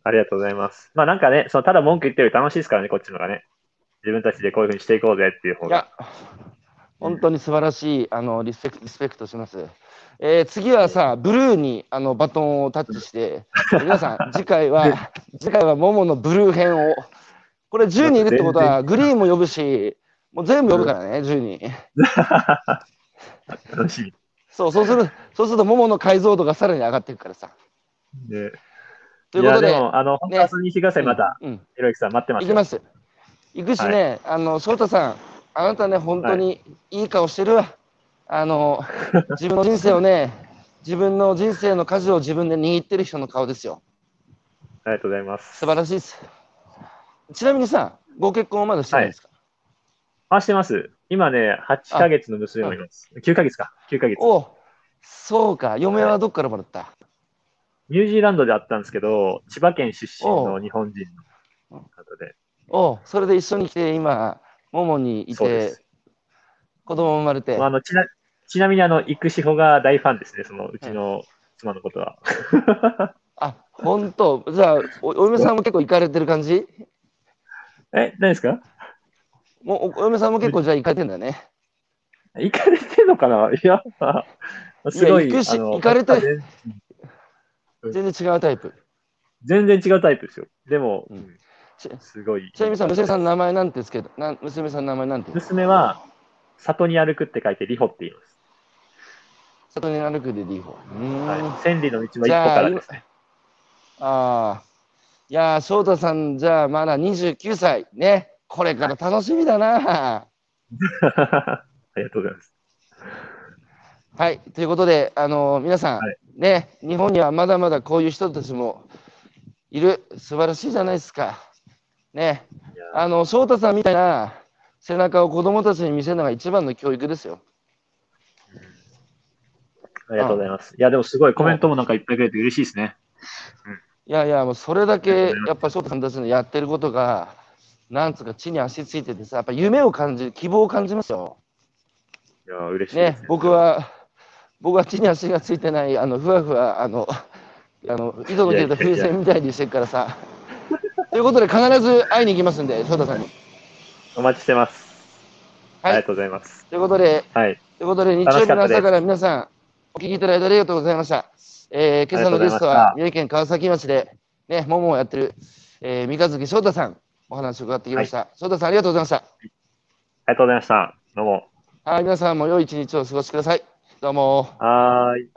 ありがとうございます。まあなんかね、そのただ文句言ってるより楽しいですからね、こっちの方がね。自分たちでこういうふうにしていこうぜっていう方いやが。、本当に素晴らしい、あの、リスペクト、リスペクトします。えー次はさ、ブルーにあのバトンをタッチして、皆さん、次回は、次回はモモのブルー編を。これ10人いるってことは、グリーンも呼ぶし、もう全部呼ぶからね、10人。楽しそう、そうする、そうするとモモの解像度がさらに上がっていくからさ。ということで、やも、あの、本当遊びに来てください、また。うん、ひろゆきさん、待ってますよ。行きます。行くしね、あの、翔太さん、あなたね、本当にいい顔してるわ。あの、自分の人生をね、自分の人生の舵を自分で握ってる人の顔ですよ。ありがとうございます。素晴らしいです。ちなみにさ、ご結婚はまだしてないですか、あ、してます。今ね、8ヶ月の娘もいます。9ヶ月か。9ヶ月。おうそうか、嫁はどっからもらった、ニュージーランドで会ったんですけど、千葉県出身の日本人の方で。おうそれで一緒に来て、今、ももにいてそうです、子供生まれて。まあ、あ、のちなちなみに、あの、育志保が大ファンですね、そのうちの妻のことは。あ、本当？じゃあお、お嫁さんも結構行かれてる感じ？え、何ですか？もうおお嫁さんも結構じゃあ行かれてんだよね。行かれてんのかな？いや、まあすごい。いや行くしあの行かれて全全然違うタイプ。全然違うタイプですよ。でも、うんすごい。ちなみにさ、娘さんの名前なんてですけど、なん娘さんの名前なんて娘は、里に歩くって書いて、リホって言います。里に歩くでリーホ。うーん。はい。千里の道の一歩からですね。ああ。いやー、翔太さん、じゃあまだ29歳。ね。これから楽しみだな。ありがとうございます。はい。ということで、あのー皆さん、はいね、日本にはまだまだこういう人たちもいる。素晴らしいじゃないですか。ね。あの、翔太さんみたいな背中を子供たちに見せるのが一番の教育ですよ。ありがとうございます。いや、でもすごいコメントもなんかいっぱいくれて嬉しいですね。いやいや、もうそれだけやっぱ翔太さんたちのやってることが、なんつうか地に足ついててさ、やっぱ夢を感じる、希望を感じますよ。いや、嬉しいですね、僕。は、僕は地に足がついてない、あのふわふわ、あの、あの糸の切れた風船みたいにしてるからさ。ということで、必ず会いに行きますんで、翔太さんに。お待ちしてます。あはいりがとうございます。ということで、はい。ということで、日曜日の朝から皆さん、お聞きいただいてありがとうございました。えー今朝のゲストは、三重県川崎町で、ね、桃をやってる、えー三日月翔太さん、お話を伺ってきました。翔太さん、ありがとうございました。ありがとうございました。どうも。はい、皆さんも良い一日をお過ごしください。どうも。はーい。